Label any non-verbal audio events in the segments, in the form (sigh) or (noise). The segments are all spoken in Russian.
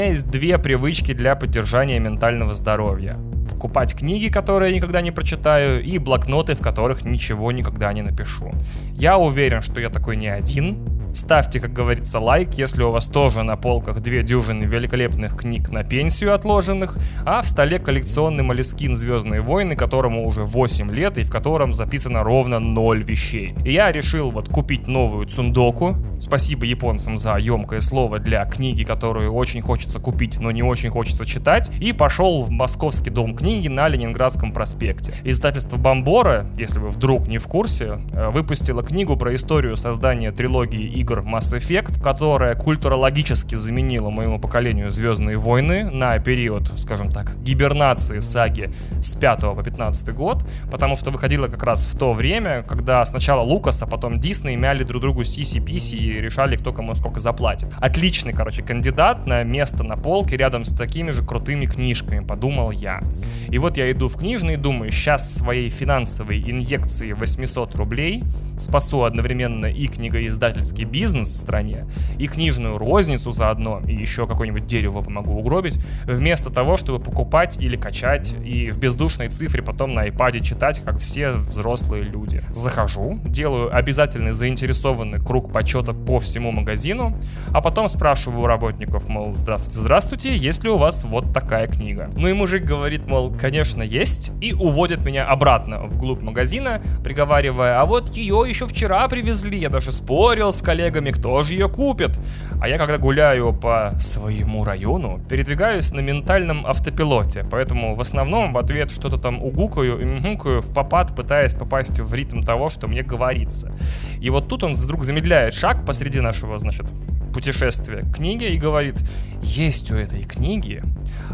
меня есть две привычки для поддержания ментального здоровья покупать книги, которые я никогда не прочитаю, и блокноты, в которых ничего никогда не напишу. Я уверен, что я такой не один, Ставьте, как говорится, лайк, если у вас тоже на полках две дюжины великолепных книг на пенсию отложенных, а в столе коллекционный молескин «Звездные войны», которому уже 8 лет и в котором записано ровно 0 вещей. И я решил вот купить новую цундоку. Спасибо японцам за емкое слово для книги, которую очень хочется купить, но не очень хочется читать. И пошел в Московский дом книги на Ленинградском проспекте. Издательство Бомбора, если вы вдруг не в курсе, э, выпустило книгу про историю создания трилогии игр Mass Effect, которая культурологически заменила моему поколению Звездные войны на период, скажем так, гибернации саги с 5 по 15 год, потому что выходила как раз в то время, когда сначала Лукас, а потом Дисней мяли друг другу сиси-писи и решали, кто кому сколько заплатит. Отличный, короче, кандидат на место на полке рядом с такими же крутыми книжками, подумал я. И вот я иду в книжный и думаю, сейчас своей финансовой инъекции 800 рублей спасу одновременно и книгоиздательский бизнес в стране, и книжную розницу заодно, и еще какое-нибудь дерево помогу угробить, вместо того, чтобы покупать или качать и в бездушной цифре потом на iPad читать, как все взрослые люди. Захожу, делаю обязательный заинтересованный круг почета по всему магазину, а потом спрашиваю у работников, мол, здравствуйте, здравствуйте, есть ли у вас вот такая книга? Ну и мужик говорит, мол, конечно, есть, и уводит меня обратно вглубь магазина, приговаривая, а вот ее еще вчера привезли, я даже спорил с коллегами, кто же ее купит. А я, когда гуляю по своему району, передвигаюсь на ментальном автопилоте, поэтому в основном в ответ что-то там угукаю и мгукаю в попад, пытаясь попасть в ритм того, что мне говорится. И вот тут он вдруг замедляет шаг посреди нашего, значит, путешествия к книге и говорит, есть у этой книги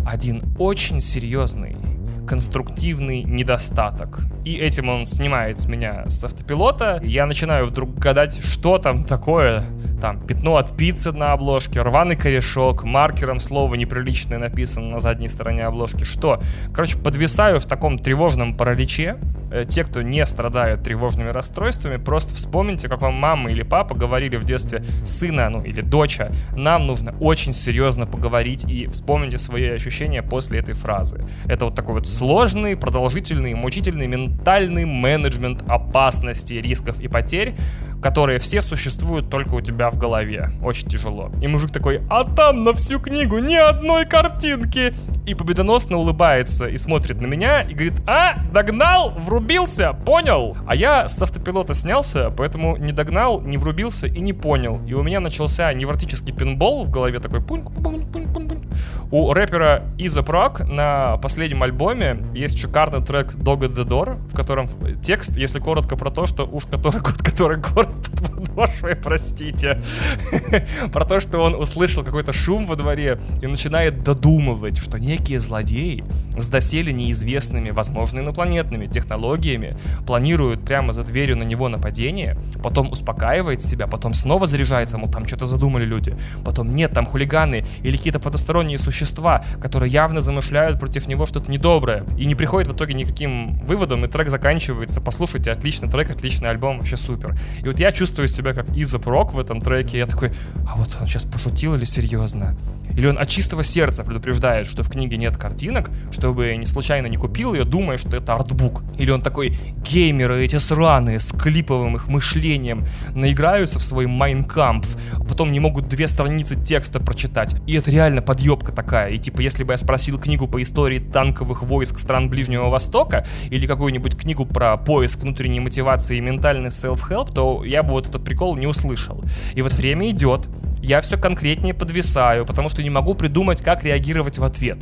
один очень серьезный конструктивный недостаток. И этим он снимает с меня с автопилота. Я начинаю вдруг гадать, что там такое. Там пятно от пиццы на обложке, рваный корешок, маркером слово неприличное написано на задней стороне обложки. Что? Короче, подвисаю в таком тревожном параличе. Э, те, кто не страдают тревожными расстройствами, просто вспомните, как вам мама или папа говорили в детстве сына, ну или доча, нам нужно очень серьезно поговорить и вспомните свои ощущения после этой фразы. Это вот такой вот сложный, продолжительный, мучительный ментальный менеджмент опасности, рисков и потерь, которые все существуют только у тебя в голове. Очень тяжело. И мужик такой, а там на всю книгу ни одной картинки. И победоносно улыбается и смотрит на меня и говорит, а, догнал, врубился, понял? А я с автопилота снялся, поэтому не догнал, не врубился и не понял. И у меня начался невротический пинбол в голове такой пунь пунь пунь пунь пунь у рэпера Иза Прок на последнем альбоме есть шикарный трек Dog the Door, в котором текст, если коротко, про то, что уж который кот, который город под подошвой, простите. (laughs) про то, что он услышал какой-то шум во дворе и начинает додумывать, что некие злодеи с доселе неизвестными, возможно, инопланетными технологиями планируют прямо за дверью на него нападение, потом успокаивает себя, потом снова заряжается, мол, там что-то задумали люди, потом нет, там хулиганы или какие-то потусторонние существа, существа, которые явно замышляют против него что-то недоброе. И не приходит в итоге никаким выводом, и трек заканчивается. Послушайте, отличный трек, отличный альбом, вообще супер. И вот я чувствую себя как Иза Прок в этом треке. Я такой, а вот он сейчас пошутил или серьезно? Или он от чистого сердца предупреждает, что в книге нет картинок, чтобы не случайно не купил ее, думая, что это артбук. Или он такой, геймеры эти сраные, с клиповым их мышлением, наиграются в свой Майнкампф, а потом не могут две страницы текста прочитать. И это реально подъебка такая. И типа, если бы я спросил книгу по истории танковых войск стран Ближнего Востока, или какую-нибудь книгу про поиск внутренней мотивации и ментальный self-help, то я бы вот этот прикол не услышал. И вот время идет, я все конкретнее подвисаю, потому что не могу придумать, как реагировать в ответ.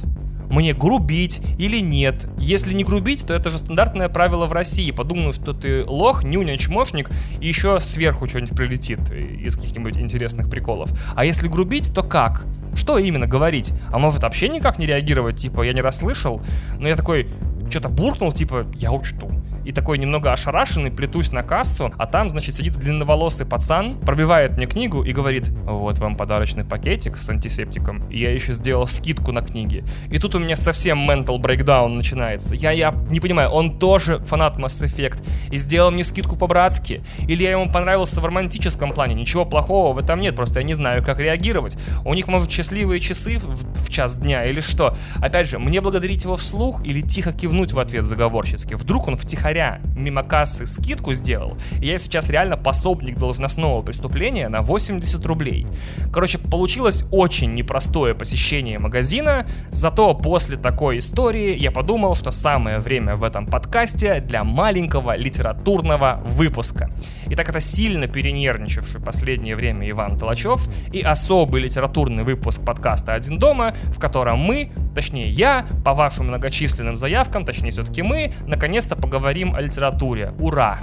Мне грубить или нет? Если не грубить, то это же стандартное правило в России. Подумаю, что ты лох, нюня, чмошник, и еще сверху что-нибудь прилетит из каких-нибудь интересных приколов. А если грубить, то как? Что именно говорить? А может вообще никак не реагировать, типа, я не расслышал? Но я такой, что-то буркнул, типа, я учту и такой немного ошарашенный плетусь на кассу, а там, значит, сидит длинноволосый пацан, пробивает мне книгу и говорит, вот вам подарочный пакетик с антисептиком, и я еще сделал скидку на книги. И тут у меня совсем mental breakdown начинается. Я, я не понимаю, он тоже фанат Mass Effect и сделал мне скидку по-братски, или я ему понравился в романтическом плане, ничего плохого в этом нет, просто я не знаю, как реагировать. У них, может, счастливые часы в, в час дня или что? Опять же, мне благодарить его вслух или тихо кивнуть в ответ заговорщицки? Вдруг он втихаря мимо кассы скидку сделал, я сейчас реально пособник должностного преступления на 80 рублей. Короче, получилось очень непростое посещение магазина, зато после такой истории я подумал, что самое время в этом подкасте для маленького литературного выпуска. И так это сильно перенервничавший последнее время Иван Толачев и особый литературный выпуск подкаста «Один дома», в котором мы, точнее я, по вашим многочисленным заявкам, точнее все-таки мы, наконец-то поговорим о литературе. Ура!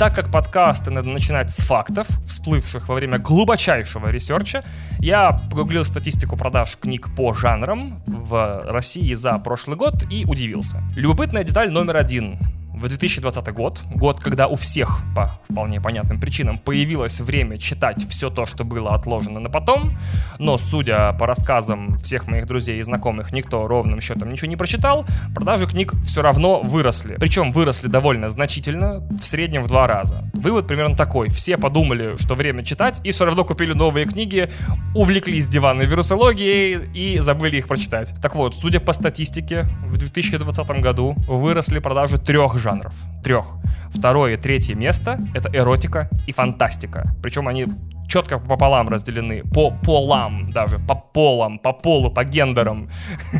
Так как подкасты надо начинать с фактов, всплывших во время глубочайшего research а, я погуглил статистику продаж книг по жанрам в России за прошлый год и удивился. Любопытная деталь номер один в 2020 год, год, когда у всех по вполне понятным причинам появилось время читать все то, что было отложено на потом, но, судя по рассказам всех моих друзей и знакомых, никто ровным счетом ничего не прочитал, продажи книг все равно выросли. Причем выросли довольно значительно, в среднем в два раза. Вывод примерно такой. Все подумали, что время читать, и все равно купили новые книги, увлеклись диванной вирусологией и забыли их прочитать. Так вот, судя по статистике, в 2020 году выросли продажи трех жанров жанров. Трех. Второе и третье место — это эротика и фантастика. Причем они четко пополам разделены, по полам даже, по полам, по полу, по гендерам.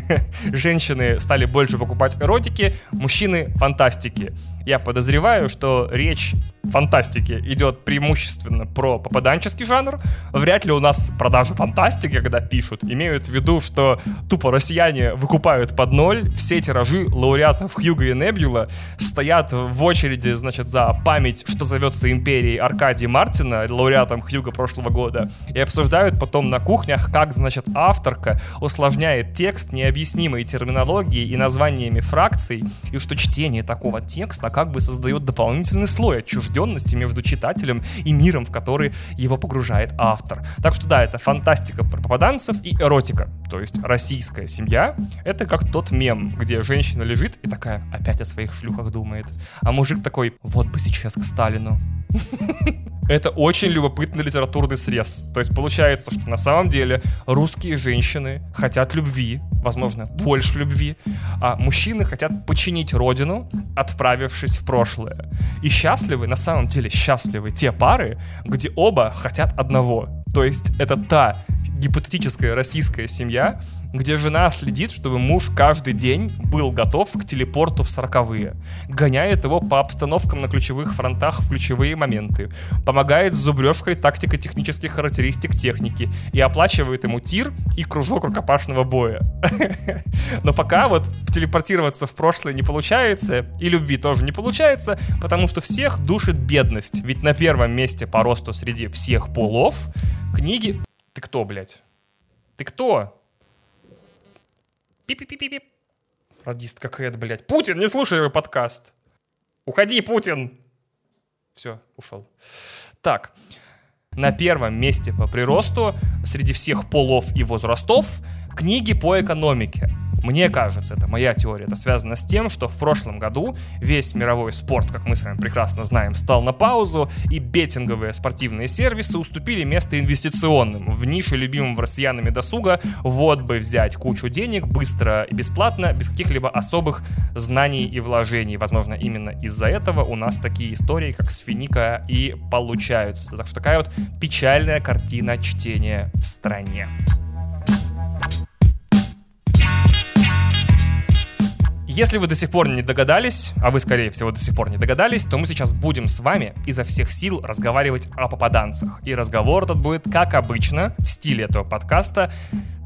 (laughs) Женщины стали больше покупать эротики, мужчины — фантастики. Я подозреваю, что речь фантастики идет преимущественно про попаданческий жанр. Вряд ли у нас продажи фантастики, когда пишут, имеют в виду, что тупо россияне выкупают под ноль все тиражи лауреатов Хьюга и Небюла, стоят в очереди, значит, за память, что зовется империей Аркадия Мартина, лауреатом Хьюга прошлого года, и обсуждают потом на кухнях, как, значит, авторка усложняет текст необъяснимой терминологией и названиями фракций, и что чтение такого текста как бы создает дополнительный слой отчужденности между читателем и миром, в который его погружает автор. Так что да, это фантастика про попаданцев и эротика. То есть российская семья — это как тот мем, где женщина лежит и такая опять о своих шлюхах думает. А мужик такой, вот бы сейчас к Сталину. (laughs) Это очень любопытный литературный срез. То есть получается, что на самом деле русские женщины хотят любви, возможно, больше любви, а мужчины хотят починить родину, отправившись в прошлое. И счастливы, на самом деле счастливы те пары, где оба хотят одного. То есть это та гипотетическая российская семья, где жена следит, чтобы муж каждый день был готов к телепорту в сороковые, гоняет его по обстановкам на ключевых фронтах в ключевые моменты, помогает с зубрежкой тактико-технических характеристик техники и оплачивает ему тир и кружок рукопашного боя. (laughs) Но пока вот телепортироваться в прошлое не получается, и любви тоже не получается, потому что всех душит бедность. Ведь на первом месте по росту среди всех полов книги ты кто, блядь? Ты кто? Пип-пип-пип-пип. Радистка Кэт, блядь. Путин, не слушай его подкаст. Уходи, Путин. Все, ушел. Так, на первом месте по приросту среди всех полов и возрастов книги по экономике. Мне кажется, это моя теория, это связано с тем, что в прошлом году весь мировой спорт, как мы с вами прекрасно знаем, стал на паузу, и беттинговые спортивные сервисы уступили место инвестиционным в нише любимым россиянами досуга. Вот бы взять кучу денег быстро и бесплатно, без каких-либо особых знаний и вложений. Возможно, именно из-за этого у нас такие истории, как с Финика, и получаются. Так что такая вот печальная картина чтения в стране. Если вы до сих пор не догадались, а вы, скорее всего, до сих пор не догадались, то мы сейчас будем с вами изо всех сил разговаривать о попаданцах. И разговор этот будет, как обычно, в стиле этого подкаста,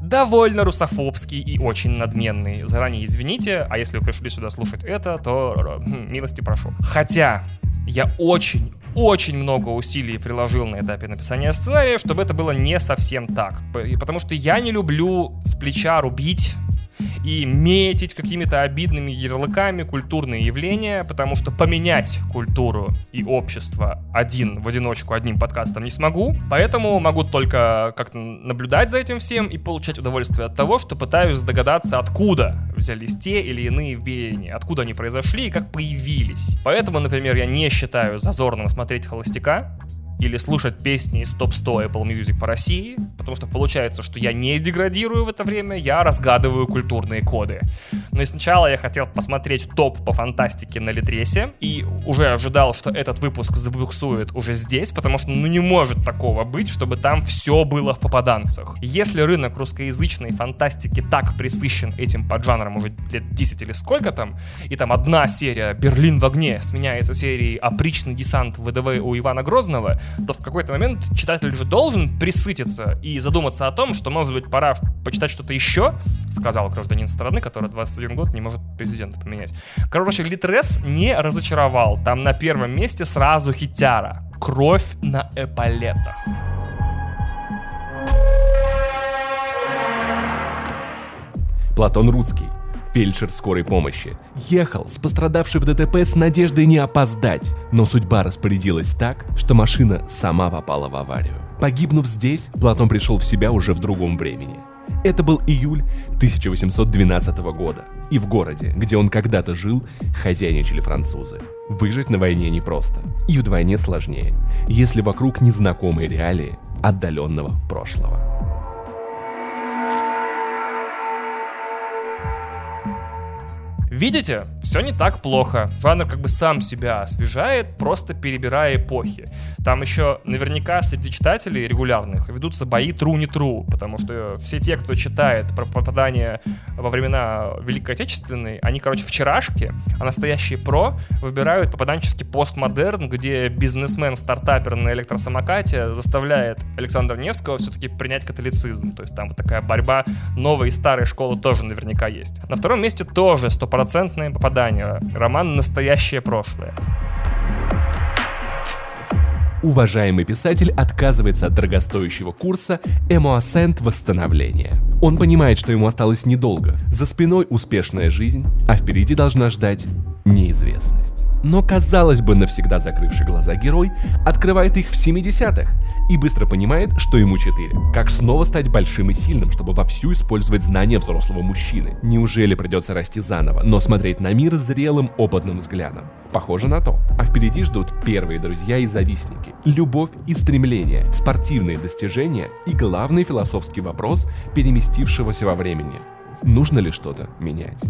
довольно русофобский и очень надменный. Заранее извините, а если вы пришли сюда слушать это, то хм, милости прошу. Хотя я очень, очень много усилий приложил на этапе написания сценария, чтобы это было не совсем так. Потому что я не люблю с плеча рубить и метить какими-то обидными ярлыками культурные явления, потому что поменять культуру и общество один в одиночку одним подкастом не смогу, поэтому могу только как-то наблюдать за этим всем и получать удовольствие от того, что пытаюсь догадаться, откуда взялись те или иные веяния, откуда они произошли и как появились. Поэтому, например, я не считаю зазорным смотреть «Холостяка», или слушать песни из топ-100 Apple Music по России, потому что получается, что я не деградирую в это время, я разгадываю культурные коды. Но и сначала я хотел посмотреть топ по фантастике на Литресе, и уже ожидал, что этот выпуск забуксует уже здесь, потому что ну не может такого быть, чтобы там все было в попаданцах. Если рынок русскоязычной фантастики так присыщен этим поджанром уже лет 10 или сколько там, и там одна серия «Берлин в огне» сменяется серией «Опричный десант ВДВ у Ивана Грозного», то в какой-то момент читатель уже должен присытиться и задуматься о том, что, может быть, пора почитать что-то еще, сказал гражданин страны, который 21 год не может президента поменять. Короче, Литрес не разочаровал. Там на первом месте сразу хитяра. Кровь на эполетах. Платон Рудский фельдшер скорой помощи. Ехал с пострадавшей в ДТП с надеждой не опоздать, но судьба распорядилась так, что машина сама попала в аварию. Погибнув здесь, Платон пришел в себя уже в другом времени. Это был июль 1812 года, и в городе, где он когда-то жил, хозяйничали французы. Выжить на войне непросто, и вдвойне сложнее, если вокруг незнакомые реалии отдаленного прошлого. Видите, все не так плохо. Жанр как бы сам себя освежает, просто перебирая эпохи. Там еще наверняка среди читателей регулярных ведутся бои true не true, потому что все те, кто читает про попадание во времена Великой Отечественной, они, короче, вчерашки, а настоящие про выбирают попаданческий постмодерн, где бизнесмен-стартапер на электросамокате заставляет Александра Невского все-таки принять католицизм. То есть там вот такая борьба новой и старой школы тоже наверняка есть. На втором месте тоже 100% стопроцентное попадание. Роман «Настоящее прошлое». Уважаемый писатель отказывается от дорогостоящего курса «Эмоасент восстановления». Он понимает, что ему осталось недолго. За спиной успешная жизнь, а впереди должна ждать неизвестность. Но, казалось бы, навсегда закрывший глаза герой открывает их в 70-х и быстро понимает, что ему 4. Как снова стать большим и сильным, чтобы вовсю использовать знания взрослого мужчины. Неужели придется расти заново, но смотреть на мир зрелым, опытным взглядом? Похоже на то. А впереди ждут первые друзья и завистники, любовь и стремление, спортивные достижения и главный философский вопрос, переместившегося во времени. Нужно ли что-то менять?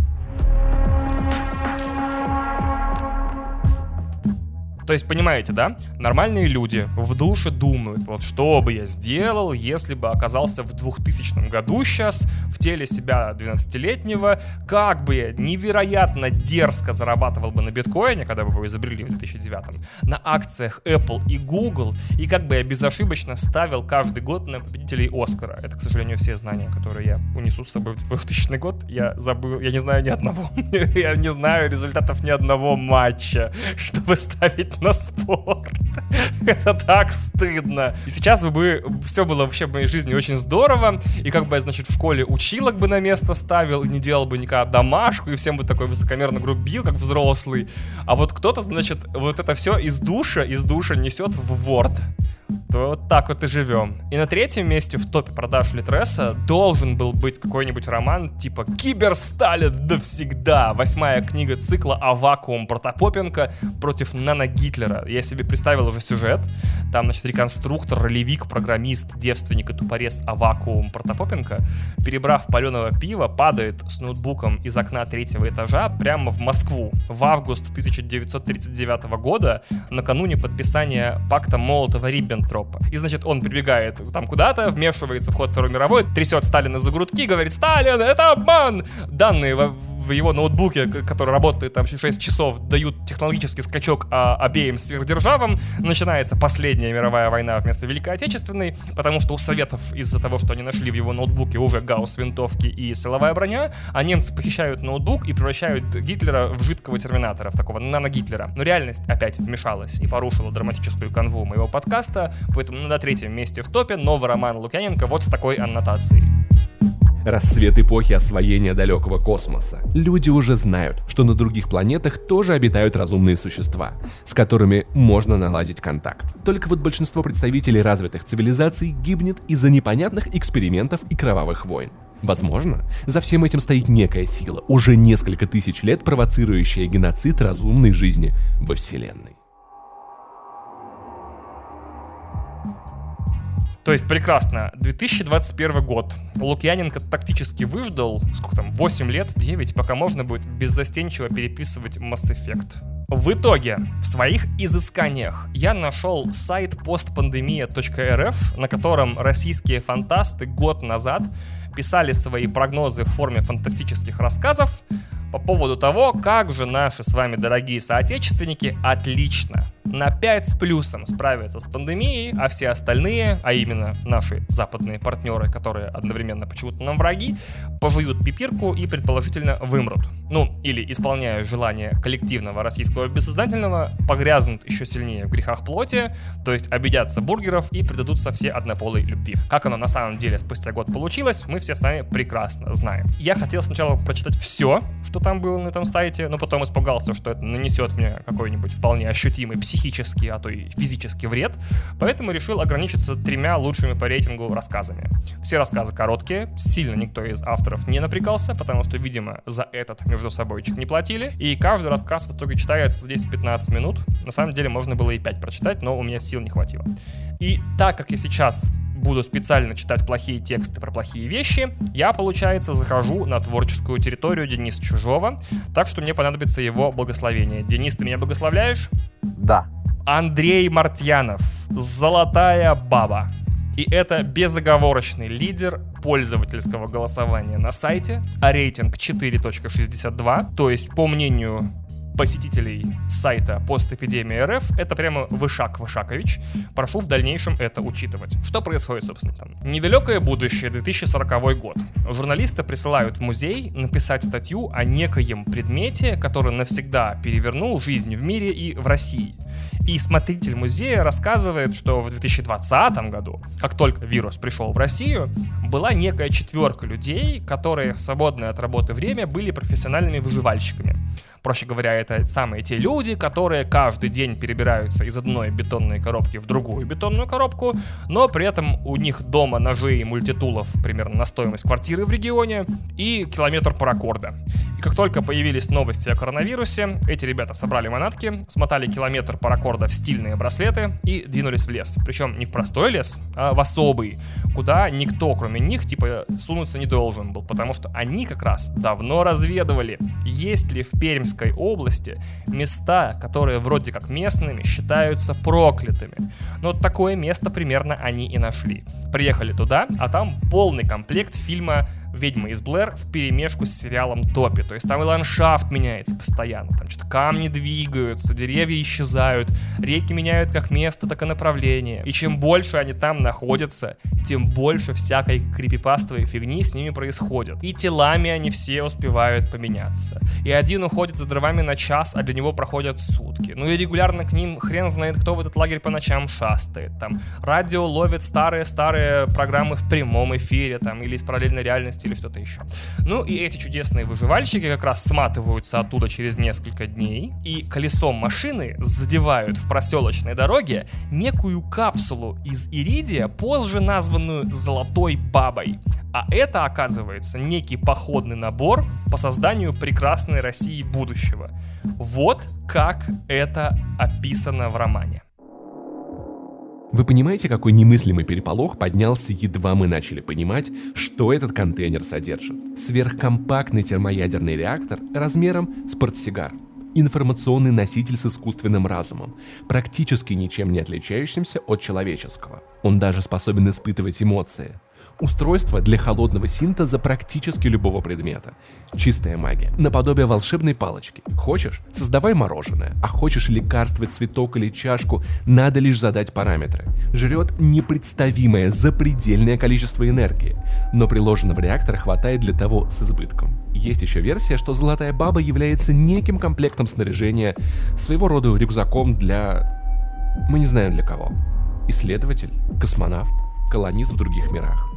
То есть, понимаете, да? Нормальные люди в душе думают, вот что бы я сделал, если бы оказался в 2000 году сейчас, в теле себя 12-летнего, как бы я невероятно дерзко зарабатывал бы на биткоине, когда бы его изобрели в 2009, на акциях Apple и Google, и как бы я безошибочно ставил каждый год на победителей Оскара. Это, к сожалению, все знания, которые я унесу с собой в 2000 год. Я забыл, я не знаю ни одного, (laughs) я не знаю результатов ни одного матча, чтобы ставить (laughs) на спорт. (laughs) Это так стыдно. И сейчас бы все было вообще в моей жизни очень здорово. И как бы я, значит, в школе училок бы на место ставил, и не делал бы никогда домашку, и всем бы такой высокомерно грубил, как взрослый. А вот кто-то, значит, вот это все из душа, из душа несет в Word то вот так вот и живем. И на третьем месте в топе продаж Литреса должен был быть какой-нибудь роман типа «Кибер Сталин навсегда». Восьмая книга цикла о вакуум Протопопенко против Нана Гитлера. Я себе представил уже сюжет. Там, значит, реконструктор, ролевик, программист, девственник и тупорез Авакуум Протопопенко, перебрав паленого пива, падает с ноутбуком из окна третьего этажа прямо в Москву в август 1939 года, накануне подписания пакта Молотова-Риббентропа. И, значит, он прибегает там куда-то, вмешивается в ход Второй мировой, трясет Сталина за грудки, говорит, Сталин, это обман! Данные в его ноутбуке, который работает там 6 часов, дают технологический скачок а, обеим сверхдержавам, начинается последняя мировая война вместо Великой Отечественной, потому что у Советов из-за того, что они нашли в его ноутбуке уже гаусс-винтовки и силовая броня, а немцы похищают ноутбук и превращают Гитлера в жидкого терминатора, в такого нано-Гитлера. Но реальность опять вмешалась и порушила драматическую канву моего подкаста, поэтому на третьем месте в топе новый роман Лукьяненко вот с такой аннотацией. Рассвет эпохи освоения далекого космоса. Люди уже знают, что на других планетах тоже обитают разумные существа, с которыми можно наладить контакт. Только вот большинство представителей развитых цивилизаций гибнет из-за непонятных экспериментов и кровавых войн. Возможно, за всем этим стоит некая сила, уже несколько тысяч лет провоцирующая геноцид разумной жизни во Вселенной. То есть прекрасно. 2021 год. Лукьяненко тактически выждал, сколько там, 8 лет, 9, пока можно будет беззастенчиво переписывать Mass Effect. В итоге, в своих изысканиях я нашел сайт postpandemia.rf, на котором российские фантасты год назад писали свои прогнозы в форме фантастических рассказов по поводу того, как же наши с вами дорогие соотечественники отлично на 5 с плюсом справятся с пандемией, а все остальные, а именно наши западные партнеры, которые одновременно почему-то нам враги, пожуют пипирку и предположительно вымрут. Ну, или исполняя желание коллективного российского бессознательного, погрязнут еще сильнее в грехах плоти, то есть обидятся бургеров и предадутся все однополой любви. Как оно на самом деле спустя год получилось, мы все с вами прекрасно знаем. Я хотел сначала прочитать все, что там было на этом сайте, но потом испугался, что это нанесет мне какой-нибудь вполне ощутимый психический психический, а то и физический вред, поэтому решил ограничиться тремя лучшими по рейтингу рассказами. Все рассказы короткие, сильно никто из авторов не напрягался, потому что, видимо, за этот между собойчик не платили, и каждый рассказ в итоге читается здесь 15 минут. На самом деле можно было и 5 прочитать, но у меня сил не хватило. И так как я сейчас буду специально читать плохие тексты про плохие вещи, я, получается, захожу на творческую территорию Дениса Чужого, так что мне понадобится его благословение. Денис, ты меня благословляешь? Да. Андрей Мартьянов. Золотая баба. И это безоговорочный лидер пользовательского голосования на сайте, а рейтинг 4.62, то есть, по мнению посетителей сайта постэпидемии РФ, это прямо Вышак Вышакович. Прошу в дальнейшем это учитывать. Что происходит, собственно, там? Недалекое будущее, 2040 год. Журналисты присылают в музей написать статью о некоем предмете, который навсегда перевернул жизнь в мире и в России. И смотритель музея рассказывает, что в 2020 году, как только вирус пришел в Россию, была некая четверка людей, которые в свободное от работы время были профессиональными выживальщиками. Проще говоря, это самые те люди, которые каждый день перебираются из одной бетонной коробки в другую бетонную коробку, но при этом у них дома ножи и мультитулов примерно на стоимость квартиры в регионе и километр паракорда. И как только появились новости о коронавирусе, эти ребята собрали манатки, смотали километр паракорда в стильные браслеты и двинулись в лес. Причем не в простой лес, а в особый, куда никто, кроме них, типа, сунуться не должен был, потому что они как раз давно разведывали, есть ли в Пермск Пермской области места, которые вроде как местными, считаются проклятыми. Но вот такое место примерно они и нашли. Приехали туда, а там полный комплект фильма «Ведьма из Блэр» в перемешку с сериалом «Топи». То есть там и ландшафт меняется постоянно, там что-то камни двигаются, деревья исчезают, реки меняют как место, так и направление. И чем больше они там находятся, тем больше всякой крипипастовой фигни с ними происходит. И телами они все успевают поменяться. И один уходит за дровами на час, а для него проходят сутки. Ну и регулярно к ним хрен знает, кто в этот лагерь по ночам шастает. Там радио ловит старые-старые программы в прямом эфире, там, или из параллельной реальности, или что-то еще. Ну и эти чудесные выживальщики как раз сматываются оттуда через несколько дней и колесом машины задевают в проселочной дороге некую капсулу из иридия, позже названную «Золотой бабой». А это, оказывается, некий походный набор по созданию прекрасной России будущего. Вот как это описано в романе. Вы понимаете, какой немыслимый переполох поднялся, едва мы начали понимать, что этот контейнер содержит? Сверхкомпактный термоядерный реактор размером с портсигар. Информационный носитель с искусственным разумом, практически ничем не отличающимся от человеческого. Он даже способен испытывать эмоции. Устройство для холодного синтеза практически любого предмета. Чистая магия. Наподобие волшебной палочки. Хочешь? Создавай мороженое. А хочешь лекарство, цветок или чашку, надо лишь задать параметры. Жрет непредставимое запредельное количество энергии. Но приложенного реактора хватает для того с избытком. Есть еще версия, что Золотая Баба является неким комплектом снаряжения, своего рода рюкзаком для... Мы не знаем для кого. Исследователь, космонавт, колонист в других мирах.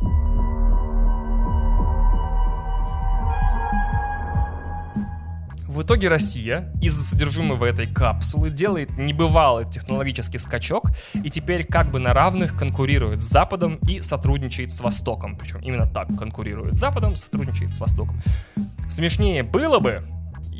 В итоге Россия из-за содержимого этой капсулы делает небывалый технологический скачок и теперь как бы на равных конкурирует с Западом и сотрудничает с Востоком. Причем именно так конкурирует с Западом, сотрудничает с Востоком. Смешнее было бы,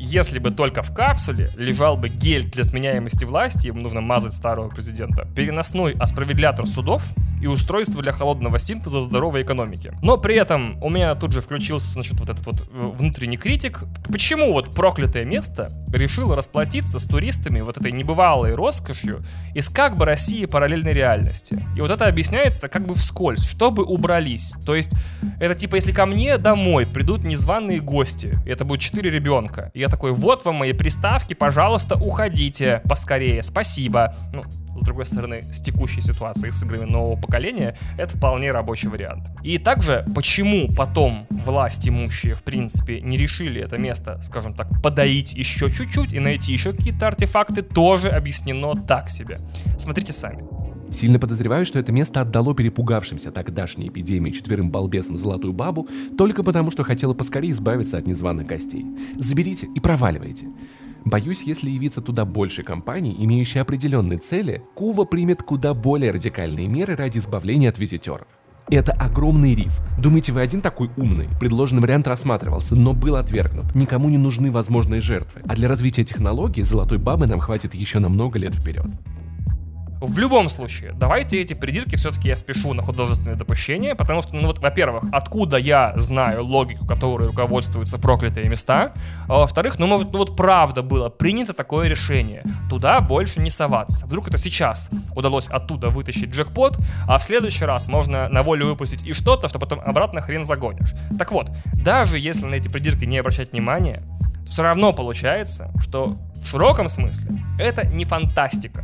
если бы только в капсуле лежал бы гель для сменяемости власти, им нужно мазать старого президента, переносной осправедлятор судов и устройство для холодного синтеза здоровой экономики. Но при этом у меня тут же включился, значит, вот этот вот э, внутренний критик. Почему вот проклятое место решило расплатиться с туристами вот этой небывалой роскошью из как бы России параллельной реальности? И вот это объясняется как бы вскользь, чтобы убрались. То есть это типа, если ко мне домой придут незваные гости, и это будет четыре ребенка, и я такой, вот вам мои приставки, пожалуйста, уходите поскорее, спасибо. Ну, с другой стороны, с текущей ситуацией с играми нового поколения, это вполне рабочий вариант. И также, почему потом власть имущие, в принципе, не решили это место, скажем так, подоить еще чуть-чуть и найти еще какие-то артефакты, тоже объяснено так себе. Смотрите сами. Сильно подозреваю, что это место отдало перепугавшимся тогдашней эпидемии четверым балбесам золотую бабу только потому, что хотела поскорее избавиться от незваных гостей. Заберите и проваливайте. Боюсь, если явиться туда больше компаний, имеющие определенные цели, Кува примет куда более радикальные меры ради избавления от визитеров. Это огромный риск. Думаете, вы один такой умный? Предложенный вариант рассматривался, но был отвергнут. Никому не нужны возможные жертвы. А для развития технологий золотой бабы нам хватит еще на много лет вперед. В любом случае, давайте эти придирки все-таки я спешу на художественное допущение, потому что, ну вот, во-первых, откуда я знаю логику, которой руководствуются проклятые места, а во-вторых, ну, может, ну вот правда было принято такое решение, туда больше не соваться. Вдруг это сейчас удалось оттуда вытащить джекпот, а в следующий раз можно на волю выпустить и что-то, что потом обратно хрен загонишь. Так вот, даже если на эти придирки не обращать внимания, все равно получается, что в широком смысле это не фантастика.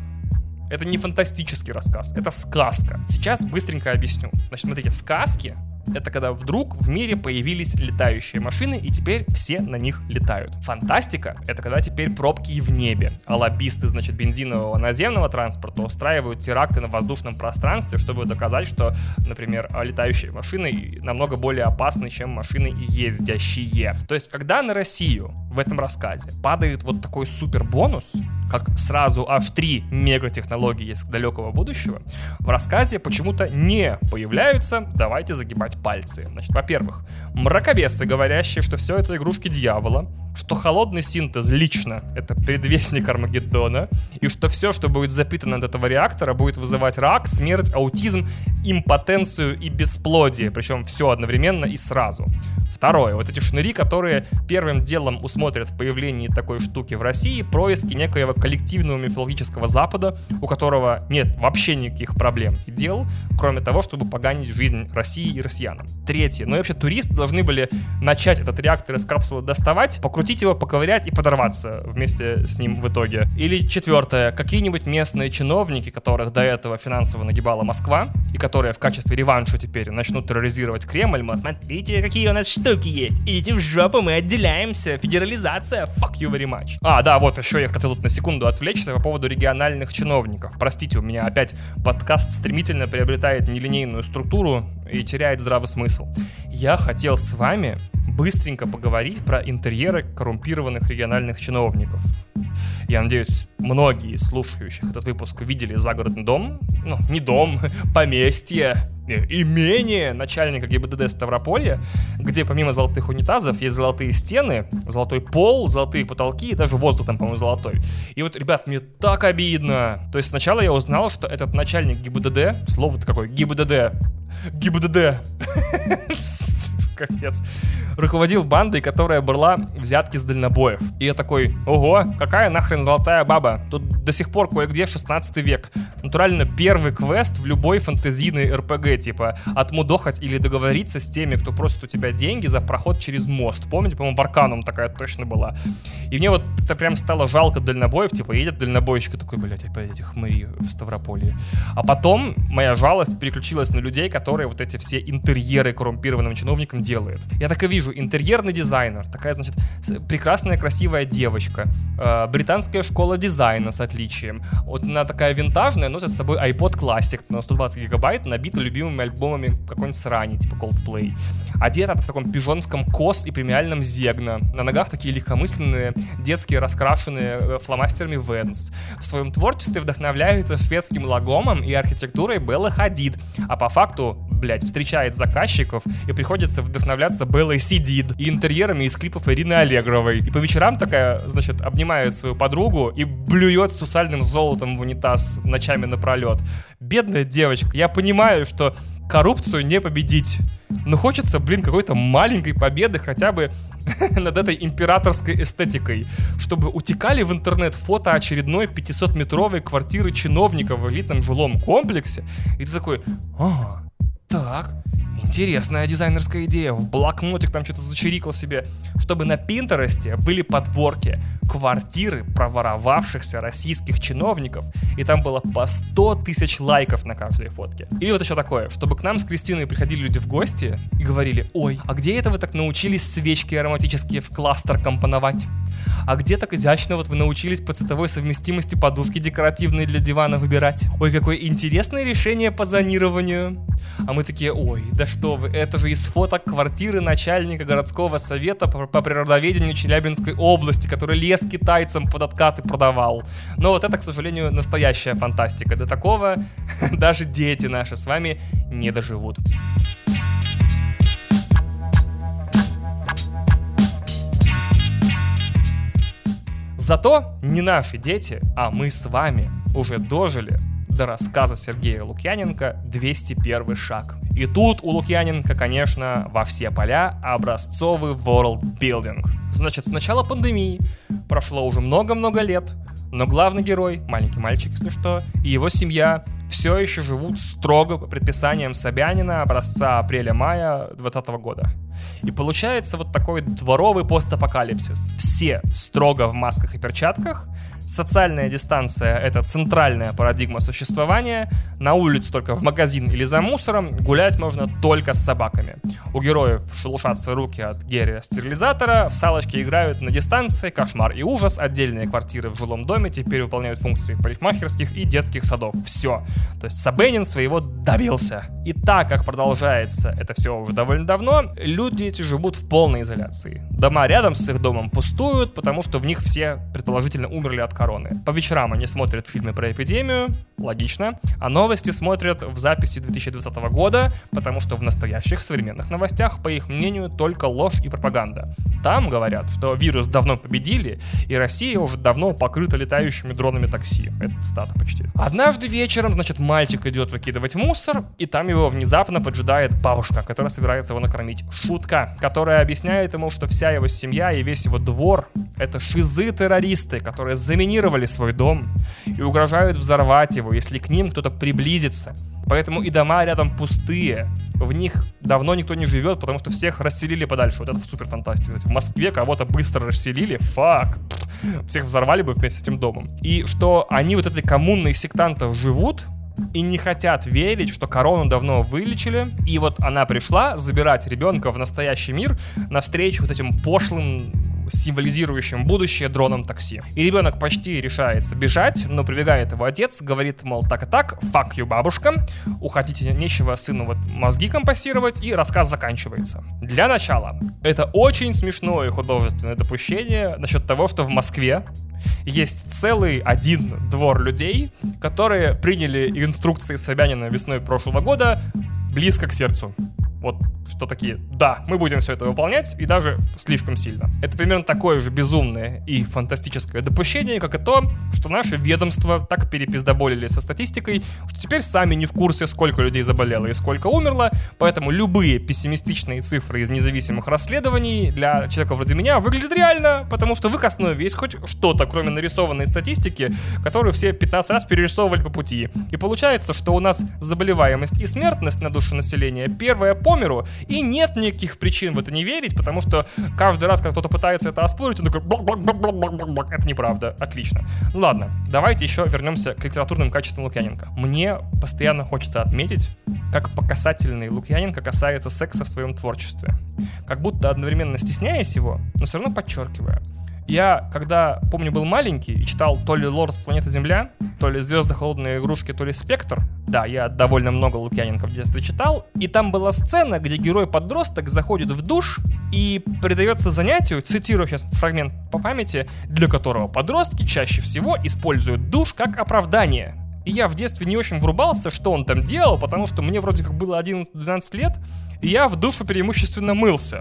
Это не фантастический рассказ, это сказка. Сейчас быстренько объясню. Значит, смотрите, сказки это когда вдруг в мире появились летающие машины, и теперь все на них летают. Фантастика — это когда теперь пробки и в небе, а лоббисты, значит, бензинового наземного транспорта устраивают теракты на воздушном пространстве, чтобы доказать, что, например, летающие машины намного более опасны, чем машины ездящие. То есть, когда на Россию в этом рассказе падает вот такой супер бонус, как сразу аж три мегатехнологии из далекого будущего, в рассказе почему-то не появляются, давайте загибать пальцы. Значит, во-первых, мракобесы, говорящие, что все это игрушки дьявола, что холодный синтез лично — это предвестник Армагеддона, и что все, что будет запитано от этого реактора, будет вызывать рак, смерть, аутизм, импотенцию и бесплодие, причем все одновременно и сразу. Второе, вот эти шныри, которые первым делом усмотрят в появлении такой штуки в России происки некоего коллективного мифологического Запада, у которого нет вообще никаких проблем и дел, кроме того, чтобы поганить жизнь России и россиянам. Третье, ну и вообще туристы должны были начать этот реактор из капсулы доставать, покрутить его, поковырять и подорваться вместе с ним в итоге. Или четвертое, какие-нибудь местные чиновники, которых до этого финансово нагибала Москва, и которые в качестве реванша теперь начнут терроризировать Кремль, мол, смотрите, какие у нас штуки есть. Идите в жопу, мы отделяемся. Федерализация, fuck you very much. А, да, вот еще я хотел тут на секунду отвлечься по поводу региональных чиновников. Простите, у меня опять подкаст стремительно приобретает нелинейную структуру и теряет здравый смысл. Я хотел с вами быстренько поговорить про интерьеры коррумпированных региональных чиновников. Я надеюсь, многие из слушающих этот выпуск видели загородный дом, ну, не дом, (laughs) поместье, имение начальника ГИБДД Ставрополья, где помимо золотых унитазов есть золотые стены, золотой пол, золотые потолки и даже воздух там, по-моему, золотой. И вот, ребят, мне так обидно. То есть сначала я узнал, что этот начальник ГИБДД, слово-то какое, ГИБДД, ГИБДД, (laughs) Капец. Руководил бандой, которая брала взятки с дальнобоев. И я такой, ого, какая нахрен золотая баба? Тут до сих пор кое-где 16 век. Натурально первый квест в любой фэнтезийной РПГ, типа отмудохать или договориться с теми, кто просит у тебя деньги за проход через мост. Помните, по-моему, в Арканум такая точно была. И мне вот это прям стало жалко дальнобоев, типа едет дальнобойщик такой, блядь, опять эти хмыри в Ставрополье. А потом моя жалость переключилась на людей, которые вот эти все интерьеры коррумпированным чиновникам делают. Я так и вижу, интерьерный дизайнер, такая, значит, прекрасная, красивая девочка, э, британская школа дизайна с отличием. Вот она такая винтажная, носит с собой iPod Classic на 120 гигабайт, набита любимыми альбомами какой-нибудь срани, типа Coldplay. Одета в таком пижонском кос и премиальном зегна. На ногах такие легкомысленные, детские, раскрашенные э, фломастерами Vans. В своем творчестве вдохновляется шведским лагомом и архитектурой Беллы Хадид, а по факту блядь, встречает заказчиков и приходится вдохновляться Беллой Сидид и интерьерами из клипов Ирины Аллегровой. И по вечерам такая, значит, обнимает свою подругу и блюет сусальным золотом в унитаз ночами напролет. Бедная девочка, я понимаю, что коррупцию не победить. Но хочется, блин, какой-то маленькой победы хотя бы (laughs) над этой императорской эстетикой, чтобы утекали в интернет фото очередной 500-метровой квартиры чиновника в элитном жилом комплексе, и ты такой, ага, так, интересная дизайнерская идея. В блокнотик там что-то зачирикал себе. Чтобы на Пинтересте были подборки квартиры проворовавшихся российских чиновников. И там было по 100 тысяч лайков на каждой фотке. Или вот еще такое, чтобы к нам с Кристиной приходили люди в гости и говорили, ой, а где это вы так научились свечки ароматические в кластер компоновать? А где так изящно вот вы научились по цветовой совместимости подушки декоративные для дивана выбирать? Ой, какое интересное решение по зонированию. А мы такие, ой, да что вы, это же из фоток квартиры начальника городского совета по, по природоведению Челябинской области, который лес китайцам под откаты продавал. Но вот это, к сожалению, настоящая фантастика. До такого (laughs) даже дети наши с вами не доживут. Зато не наши дети, а мы с вами уже дожили до рассказа Сергея Лукьяненко «201 шаг». И тут у Лукьяненко, конечно, во все поля образцовый building. Значит, с начала пандемии прошло уже много-много лет, но главный герой, маленький мальчик, если что, и его семья все еще живут строго по предписаниям Собянина образца апреля-мая 2020 года. И получается вот такой дворовый постапокалипсис. Все строго в масках и перчатках, Социальная дистанция — это центральная парадигма существования. На улицу только в магазин или за мусором. Гулять можно только с собаками. У героев шелушатся руки от геля стерилизатора. В салочки играют на дистанции. Кошмар и ужас. Отдельные квартиры в жилом доме теперь выполняют функции парикмахерских и детских садов. Все. То есть Сабенин своего добился. И так как продолжается это все уже довольно давно, люди эти живут в полной изоляции. Дома рядом с их домом пустуют, потому что в них все предположительно умерли от короны. По вечерам они смотрят фильмы про эпидемию, логично, а новости смотрят в записи 2020 года, потому что в настоящих современных новостях, по их мнению, только ложь и пропаганда. Там говорят, что вирус давно победили, и Россия уже давно покрыта летающими дронами такси. Это цитата почти. Однажды вечером, значит, мальчик идет выкидывать мусор, и там его внезапно поджидает бабушка, которая собирается его накормить. Шутка, которая объясняет ему, что вся его семья и весь его двор — это шизы-террористы, которые заменили заминировали свой дом и угрожают взорвать его, если к ним кто-то приблизится. Поэтому и дома рядом пустые. В них давно никто не живет, потому что всех расселили подальше. Вот это супер фантастика. В Москве кого-то быстро расселили. Фак. Всех взорвали бы вместе с этим домом. И что они вот этой коммунной сектантов живут, и не хотят верить, что корону давно вылечили. И вот она пришла забирать ребенка в настоящий мир навстречу вот этим пошлым символизирующим будущее дроном такси. И ребенок почти решается бежать, но прибегает его отец, говорит, мол, так и так, fuck you, бабушка, уходите, нечего сыну вот мозги компостировать, и рассказ заканчивается. Для начала, это очень смешное художественное допущение насчет того, что в Москве есть целый один двор людей, которые приняли инструкции Собянина весной прошлого года близко к сердцу. Вот что такие, да, мы будем все это выполнять, и даже слишком сильно. Это примерно такое же безумное и фантастическое допущение, как и то, что наши ведомства так перепиздоболили со статистикой, что теперь сами не в курсе, сколько людей заболело и сколько умерло, поэтому любые пессимистичные цифры из независимых расследований для человека вроде меня выглядят реально, потому что в их основе есть хоть что-то, кроме нарисованной статистики, которую все 15 раз перерисовывали по пути. И получается, что у нас заболеваемость и смертность на душу населения первая по миру, и нет никаких причин в это не верить, потому что каждый раз, когда кто-то пытается это оспорить, он такой это неправда. Отлично. Ну ладно, давайте еще вернемся к литературным качествам Лукьяненко. Мне постоянно хочется отметить, как по касательный Лукьяненко касается секса в своем творчестве. Как будто одновременно стесняясь его, но все равно подчеркивая. Я, когда, помню, был маленький и читал то ли «Лорд с планеты Земля», то ли «Звезды холодные игрушки», то ли «Спектр», да, я довольно много Лукьяненко в детстве читал, и там была сцена, где герой-подросток заходит в душ и предается занятию, цитирую сейчас фрагмент по памяти, для которого подростки чаще всего используют душ как оправдание. И я в детстве не очень врубался, что он там делал, потому что мне вроде как было 11-12 лет, и я в душу преимущественно мылся.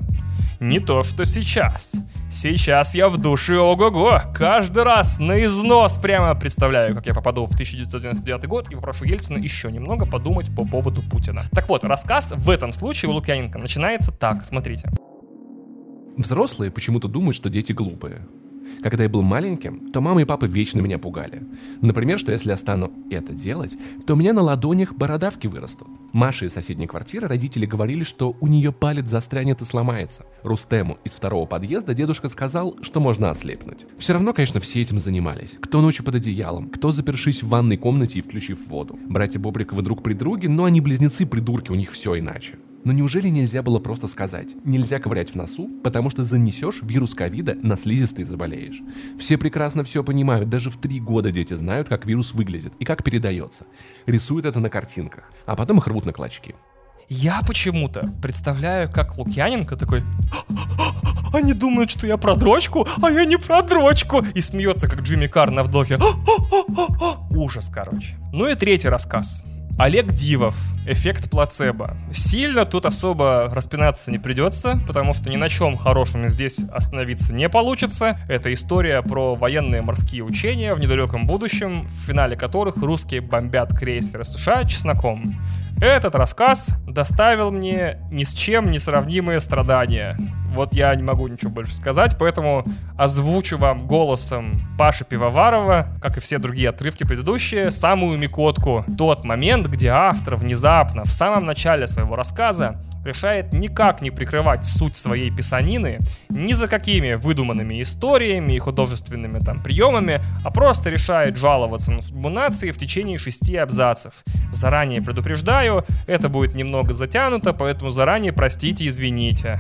Не то, что сейчас. Сейчас я в душе ого-го. Каждый раз на износ прямо представляю, как я попаду в 1999 год и попрошу Ельцина еще немного подумать по поводу Путина. Так вот, рассказ в этом случае у Лукьяненко начинается так, смотрите. Взрослые почему-то думают, что дети глупые. Когда я был маленьким, то мама и папа вечно меня пугали. Например, что если я стану это делать, то у меня на ладонях бородавки вырастут. Маше из соседней квартиры родители говорили, что у нее палец застрянет и сломается. Рустему из второго подъезда дедушка сказал, что можно ослепнуть. Все равно, конечно, все этим занимались. Кто ночью под одеялом, кто запершись в ванной комнате и включив воду. Братья Бобриковы друг при друге, но они близнецы-придурки, у них все иначе. Но неужели нельзя было просто сказать? Нельзя ковырять в носу, потому что занесешь вирус ковида, на слизистой заболеешь. Все прекрасно все понимают, даже в три года дети знают, как вирус выглядит и как передается. Рисуют это на картинках, а потом их рвут на клочки. Я почему-то представляю, как Лукьяненко такой... Они думают, что я про дрочку, а я не про дрочку. И смеется, как Джимми Кар на вдохе. Ужас, короче. Ну и третий рассказ. Олег Дивов, эффект плацебо. Сильно тут особо распинаться не придется, потому что ни на чем хорошем здесь остановиться не получится. Это история про военные морские учения в недалеком будущем, в финале которых русские бомбят крейсеры США чесноком. Этот рассказ доставил мне ни с чем не сравнимые страдания. Вот я не могу ничего больше сказать, поэтому озвучу вам голосом Паши Пивоварова, как и все другие отрывки предыдущие, самую микотку. Тот момент, где автор внезапно в самом начале своего рассказа решает никак не прикрывать суть своей писанины ни за какими выдуманными историями и художественными там приемами, а просто решает жаловаться на судьбу нации в течение шести абзацев. Заранее предупреждаю, это будет немного затянуто, поэтому заранее простите, извините.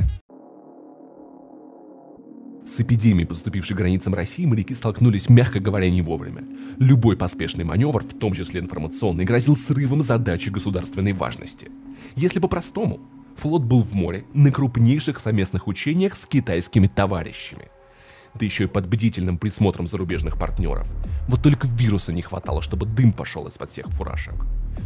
С эпидемией, поступившей границам России, моряки столкнулись, мягко говоря, не вовремя. Любой поспешный маневр, в том числе информационный, грозил срывом задачи государственной важности. Если по-простому, флот был в море на крупнейших совместных учениях с китайскими товарищами. Да еще и под бдительным присмотром зарубежных партнеров. Вот только вируса не хватало, чтобы дым пошел из-под всех фуражек.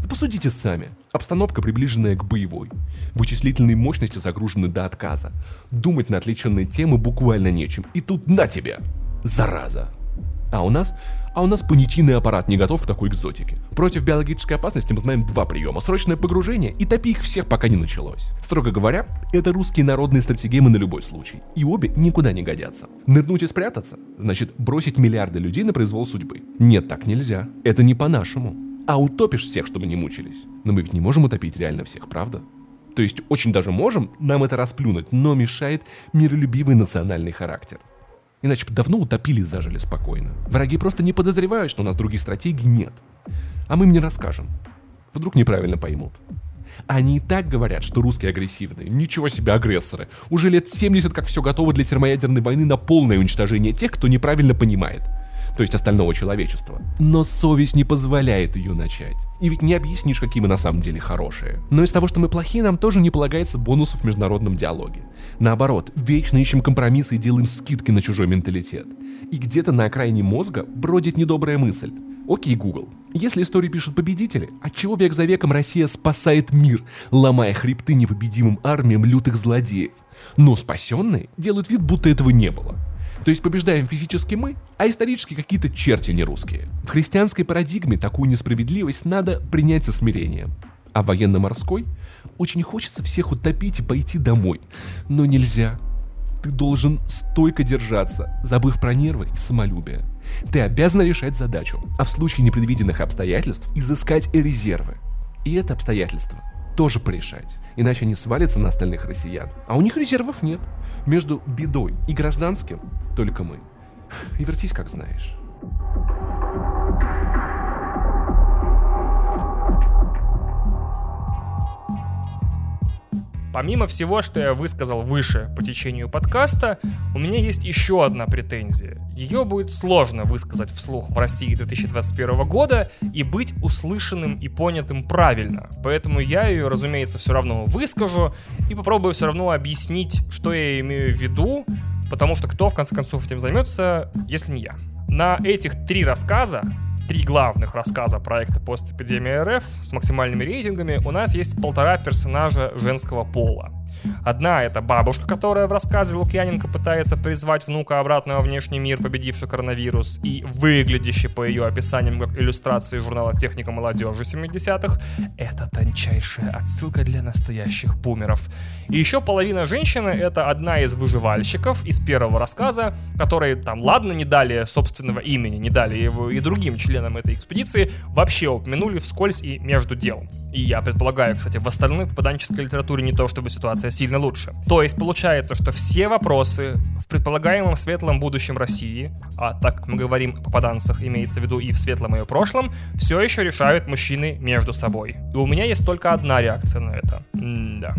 Да посудите сами. Обстановка, приближенная к боевой. Вычислительные мощности загружены до отказа. Думать на отвлеченные темы буквально нечем. И тут на тебе! Зараза! А у нас а у нас понятийный аппарат не готов к такой экзотике. Против биологической опасности мы знаем два приема. Срочное погружение и топи их всех, пока не началось. Строго говоря, это русские народные стратегемы на любой случай. И обе никуда не годятся. Нырнуть и спрятаться – значит бросить миллиарды людей на произвол судьбы. Нет, так нельзя. Это не по-нашему. А утопишь всех, чтобы не мучились. Но мы ведь не можем утопить реально всех, правда? То есть очень даже можем нам это расплюнуть, но мешает миролюбивый национальный характер. Иначе бы давно утопили зажили спокойно. Враги просто не подозревают, что у нас других стратегий нет. А мы им не расскажем. Вдруг неправильно поймут. Они и так говорят, что русские агрессивные. Ничего себе агрессоры. Уже лет 70 как все готово для термоядерной войны на полное уничтожение тех, кто неправильно понимает то есть остального человечества. Но совесть не позволяет ее начать. И ведь не объяснишь, какие мы на самом деле хорошие. Но из того, что мы плохие, нам тоже не полагается бонусов в международном диалоге. Наоборот, вечно ищем компромиссы и делаем скидки на чужой менталитет. И где-то на окраине мозга бродит недобрая мысль. Окей, Google. Если истории пишут победители, отчего век за веком Россия спасает мир, ломая хребты непобедимым армиям лютых злодеев? Но спасенные делают вид, будто этого не было. То есть побеждаем физически мы, а исторически какие-то черти не русские. В христианской парадигме такую несправедливость надо принять со смирением. А военно-морской очень хочется всех утопить и пойти домой. Но нельзя. Ты должен стойко держаться, забыв про нервы и самолюбие. Ты обязан решать задачу, а в случае непредвиденных обстоятельств изыскать резервы. И это обстоятельство тоже порешать, иначе они свалятся на остальных россиян. А у них резервов нет. Между бедой и гражданским только мы. И вертись как знаешь. Помимо всего, что я высказал выше по течению подкаста, у меня есть еще одна претензия. Ее будет сложно высказать вслух в России 2021 года и быть услышанным и понятым правильно. Поэтому я ее, разумеется, все равно выскажу и попробую все равно объяснить, что я имею в виду, потому что кто в конце концов этим займется, если не я. На этих три рассказа три главных рассказа проекта «Постэпидемия РФ» с максимальными рейтингами у нас есть полтора персонажа женского пола. Одна — это бабушка, которая в рассказе Лукьяненко пытается призвать внука обратно во внешний мир, победивший коронавирус, и выглядящий по ее описаниям как иллюстрации журнала «Техника молодежи» 70-х. Это тончайшая отсылка для настоящих бумеров. И еще половина женщины — это одна из выживальщиков из первого рассказа, которые там, ладно, не дали собственного имени, не дали его и другим членам этой экспедиции, вообще упомянули вскользь и между делом. И я предполагаю, кстати, в остальной попаданческой литературе не то, чтобы ситуация сильно лучше. То есть получается, что все вопросы в предполагаемом светлом будущем России, а так как мы говорим о попаданцах, имеется в виду и в светлом ее прошлом, все еще решают мужчины между собой. И у меня есть только одна реакция на это. М-да.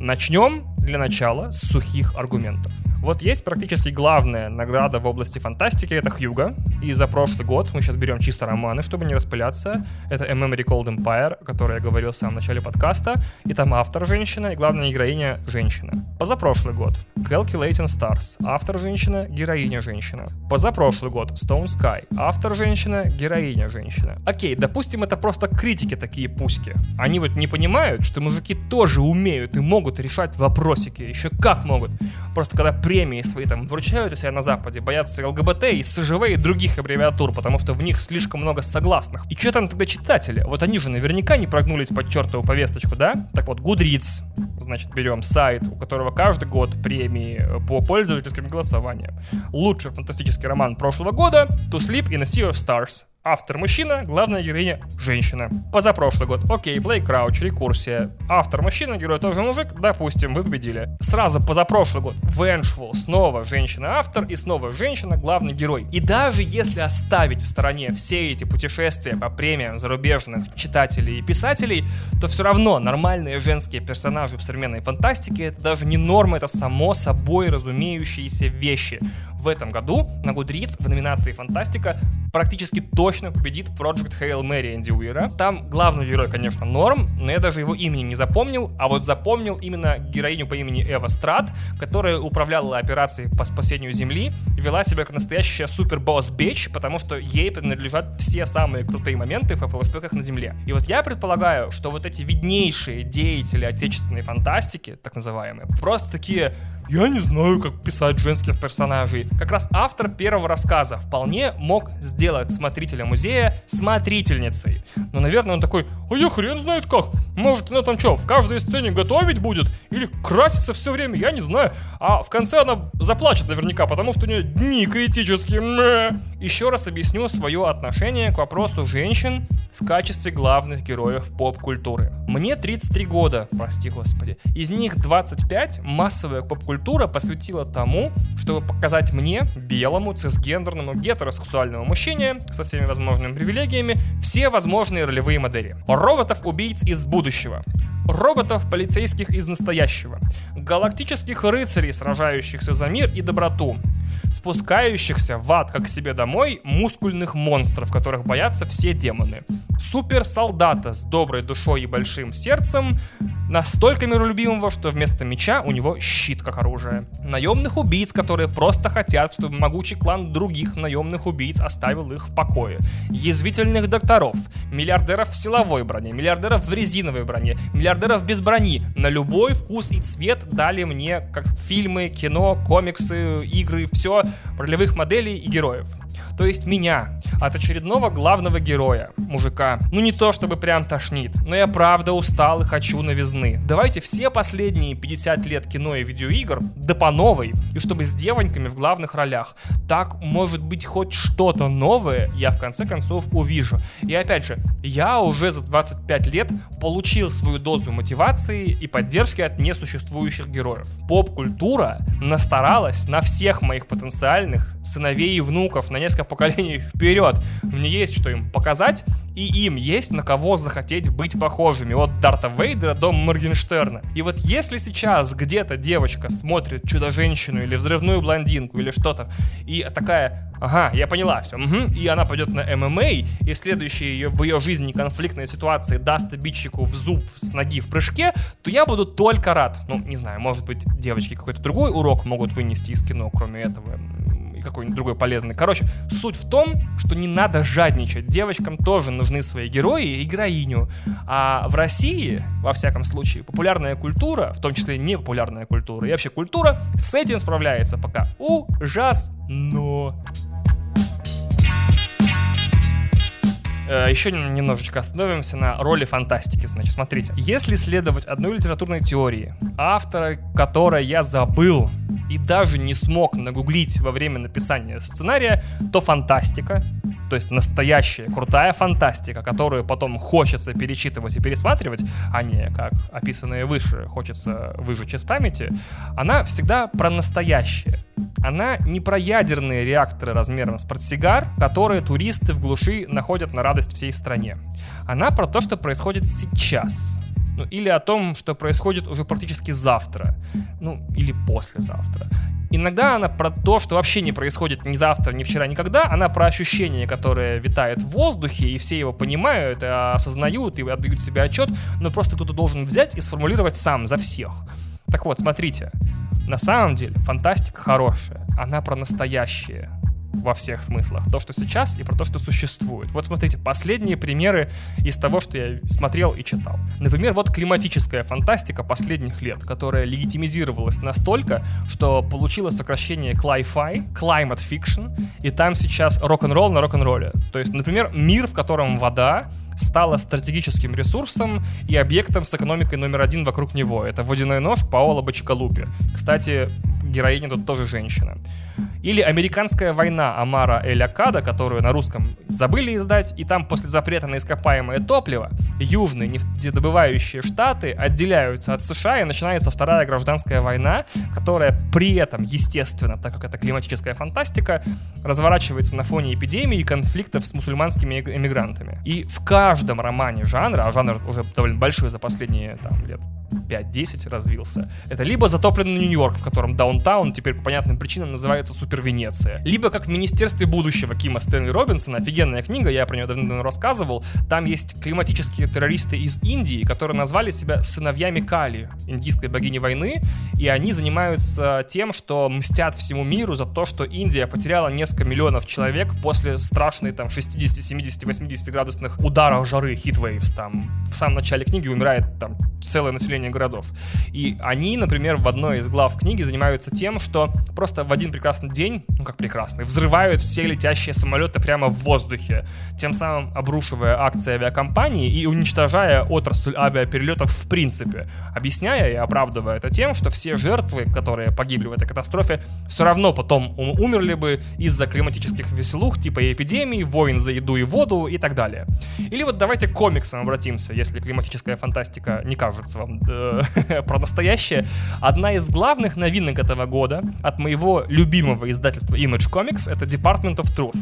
Начнем для начала с сухих аргументов. Вот есть практически главная награда в области фантастики, это Хьюга. И за прошлый год, мы сейчас берем чисто романы, чтобы не распыляться, это A Memory Called Empire, о которой я говорил в самом начале подкаста, и там автор женщина, и главная героиня женщина. Позапрошлый год Calculating Stars, автор женщина, героиня женщина. Позапрошлый год Stone Sky, автор женщина, героиня женщина. Окей, допустим, это просто критики такие пуськи. Они вот не понимают, что мужики тоже умеют и могут решать вопросики, еще как могут. Просто когда премии свои там вручают у себя на Западе, боятся ЛГБТ и СЖВ и других аббревиатур, потому что в них слишком много согласных. И что там тогда читатели? Вот они же наверняка не прогнулись под чертову повесточку, да? Так вот, Goodreads, значит, берем сайт, у которого каждый год премии по пользовательским голосованиям. Лучший фантастический роман прошлого года To Sleep in a Sea of Stars Автор мужчина, главная героиня женщина. Позапрошлый год. Окей, Блейк Крауч, рекурсия. Автор мужчина, герой тоже мужик. Допустим, вы победили. Сразу позапрошлый год. Веншвул. Снова женщина-автор и снова женщина, главный герой. И даже если оставить в стороне все эти путешествия по премиям зарубежных читателей и писателей, то все равно нормальные женские персонажи в современной фантастике это даже не норма, это само собой разумеющиеся вещи. В этом году на Goodreads в номинации «Фантастика» практически точно победит Project Hail Mary Энди Уира. Там главный герой, конечно, Норм, но я даже его имени не запомнил, а вот запомнил именно героиню по имени Эва Страт, которая управляла операцией по спасению Земли, вела себя как настоящая супер-босс бич, потому что ей принадлежат все самые крутые моменты в флешбеках на Земле. И вот я предполагаю, что вот эти виднейшие деятели отечественной фантастики, так называемые, просто такие я не знаю, как писать женских персонажей. Как раз автор первого рассказа вполне мог сделать смотрителя музея смотрительницей. Но, наверное, он такой, а я хрен знает как. Может, она там что, в каждой сцене готовить будет? Или краситься все время, я не знаю. А в конце она заплачет наверняка, потому что у нее дни критические. Еще раз объясню свое отношение к вопросу женщин в качестве главных героев поп-культуры. Мне 33 года, прости господи. Из них 25 массовая поп-культура посвятила тому, чтобы показать мне, белому, цисгендерному, гетеросексуальному мужчине со всеми возможными привилегиями, все возможные ролевые модели. Роботов-убийц из будущего. Роботов полицейских из настоящего. Галактических рыцарей, сражающихся за мир и доброту спускающихся в ад как к себе домой мускульных монстров, которых боятся все демоны. Супер-солдата с доброй душой и большим сердцем, настолько миролюбимого, что вместо меча у него щит, как оружия, наемных убийц, которые просто хотят, чтобы могучий клан других наемных убийц оставил их в покое, язвительных докторов, миллиардеров в силовой броне, миллиардеров в резиновой броне, миллиардеров без брони, на любой вкус и цвет дали мне как фильмы, кино, комиксы, игры, все ролевых моделей и героев. То есть меня, от очередного главного героя, мужика. Ну не то чтобы прям тошнит, но я правда устал и хочу новизны. Давайте все последние 50 лет кино и видеоигр, да по новой, и чтобы с девоньками в главных ролях. Так, может быть, хоть что-то новое я в конце концов увижу. И опять же, я уже за 25 лет получил свою дозу мотивации и поддержки от несуществующих героев. Поп-культура настаралась на всех моих потенциальных сыновей и внуков на несколько поколений вперед. Мне есть что им показать, и им есть на кого захотеть быть похожими, от Дарта Вейдера до Моргенштерна. И вот если сейчас где-то девочка смотрит Чудо-женщину или Взрывную блондинку или что-то, и такая, ага, я поняла все, угу, и она пойдет на ММА, и следующая ее, в ее жизни конфликтная ситуация даст обидчику в зуб с ноги в прыжке, то я буду только рад. Ну, не знаю, может быть, девочки какой-то другой урок могут вынести из кино, кроме этого какой-нибудь другой полезный. Короче, суть в том, что не надо жадничать. Девочкам тоже нужны свои герои и героиню. А в России, во всяком случае, популярная культура, в том числе не популярная культура, и вообще культура с этим справляется пока ужасно. Еще немножечко остановимся на роли фантастики. Значит, смотрите, если следовать одной литературной теории, автора которой я забыл и даже не смог нагуглить во время написания сценария, то фантастика, то есть настоящая крутая фантастика, которую потом хочется перечитывать и пересматривать, а не, как описанное выше, хочется выжечь из памяти, она всегда про настоящее. Она не про ядерные реакторы размером с портсигар, которые туристы в глуши находят на радость всей стране. Она про то, что происходит сейчас. Ну, или о том, что происходит уже практически завтра. Ну, или послезавтра. Иногда она про то, что вообще не происходит ни завтра, ни вчера, никогда. Она про ощущение, которое витает в воздухе, и все его понимают, и осознают, и отдают себе отчет, но просто кто-то должен взять и сформулировать сам за всех. Так вот, смотрите. На самом деле, фантастика хорошая. Она про настоящее во всех смыслах. То, что сейчас, и про то, что существует. Вот смотрите, последние примеры из того, что я смотрел и читал. Например, вот климатическая фантастика последних лет, которая легитимизировалась настолько, что получила сокращение Cli-Fi, Climate Fiction, и там сейчас рок-н-ролл на рок-н-ролле. То есть, например, мир, в котором вода стала стратегическим ресурсом и объектом с экономикой номер один вокруг него. Это водяной нож Паоло Бачкалупи. Кстати, героиня тут тоже женщина. Или «Американская война» Амара Эль Акада, которую на русском забыли издать, и там после запрета на ископаемое топливо южные нефтедобывающие штаты отделяются от США, и начинается вторая гражданская война, которая при этом, естественно, так как это климатическая фантастика, разворачивается на фоне эпидемии и конфликтов с мусульманскими эмигрантами. И в каждом романе жанра, а жанр уже довольно большой за последние там, лет 5-10 развился, это либо затопленный Нью-Йорк, в котором даунтаун теперь по понятным причинам называется Супер Венеция, либо как в Министерстве будущего Кима Стэнли Робинсона, офигенная книга, я про нее давно рассказывал, там есть климатические террористы из Индии, которые назвали себя сыновьями Кали, индийской богини войны, и они занимаются тем, что мстят всему миру за то, что Индия потеряла несколько миллионов человек после страшной там 60, 70, 80 градусных ударов жары, хитвейвс там. В самом начале книги умирает там целое население городов. И они, например, в одной из глав книги занимаются тем, что просто в один прекрасный день, ну как прекрасный, взрывают все летящие самолеты прямо в воздухе, тем самым обрушивая акции авиакомпании и уничтожая отрасль авиаперелетов в принципе, объясняя и оправдывая это тем, что все жертвы, которые погибли в этой катастрофе, все равно потом умерли бы из-за климатических веселух, типа эпидемий, войн за еду и воду и так далее. Или вот давайте к комиксам обратимся, если климатическая фантастика не кажется вам э, (laughs) про настоящее. Одна из главных новинок этого года от моего любимого издательства Image Comics это Department of Truth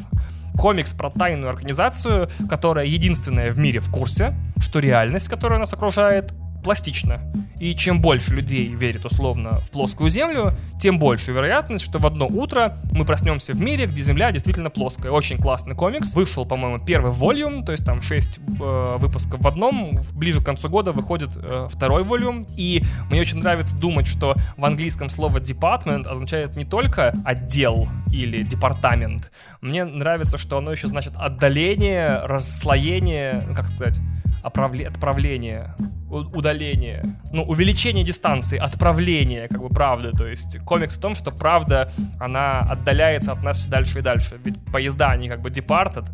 комикс про тайную организацию, которая единственная в мире в курсе, что реальность, которая нас окружает, пластично. И чем больше людей верит условно в плоскую Землю, тем больше вероятность, что в одно утро мы проснемся в мире, где Земля действительно плоская. Очень классный комикс. Вышел, по-моему, первый волюм, то есть там 6 э, выпусков в одном. Ближе к концу года выходит э, второй волюм. И мне очень нравится думать, что в английском слово department означает не только отдел или департамент. Мне нравится, что оно еще значит отдаление, расслоение, как сказать, отправление, удаление, ну, увеличение дистанции, отправление, как бы, правды. То есть комикс в том, что правда, она отдаляется от нас все дальше и дальше. Ведь поезда, они как бы departed,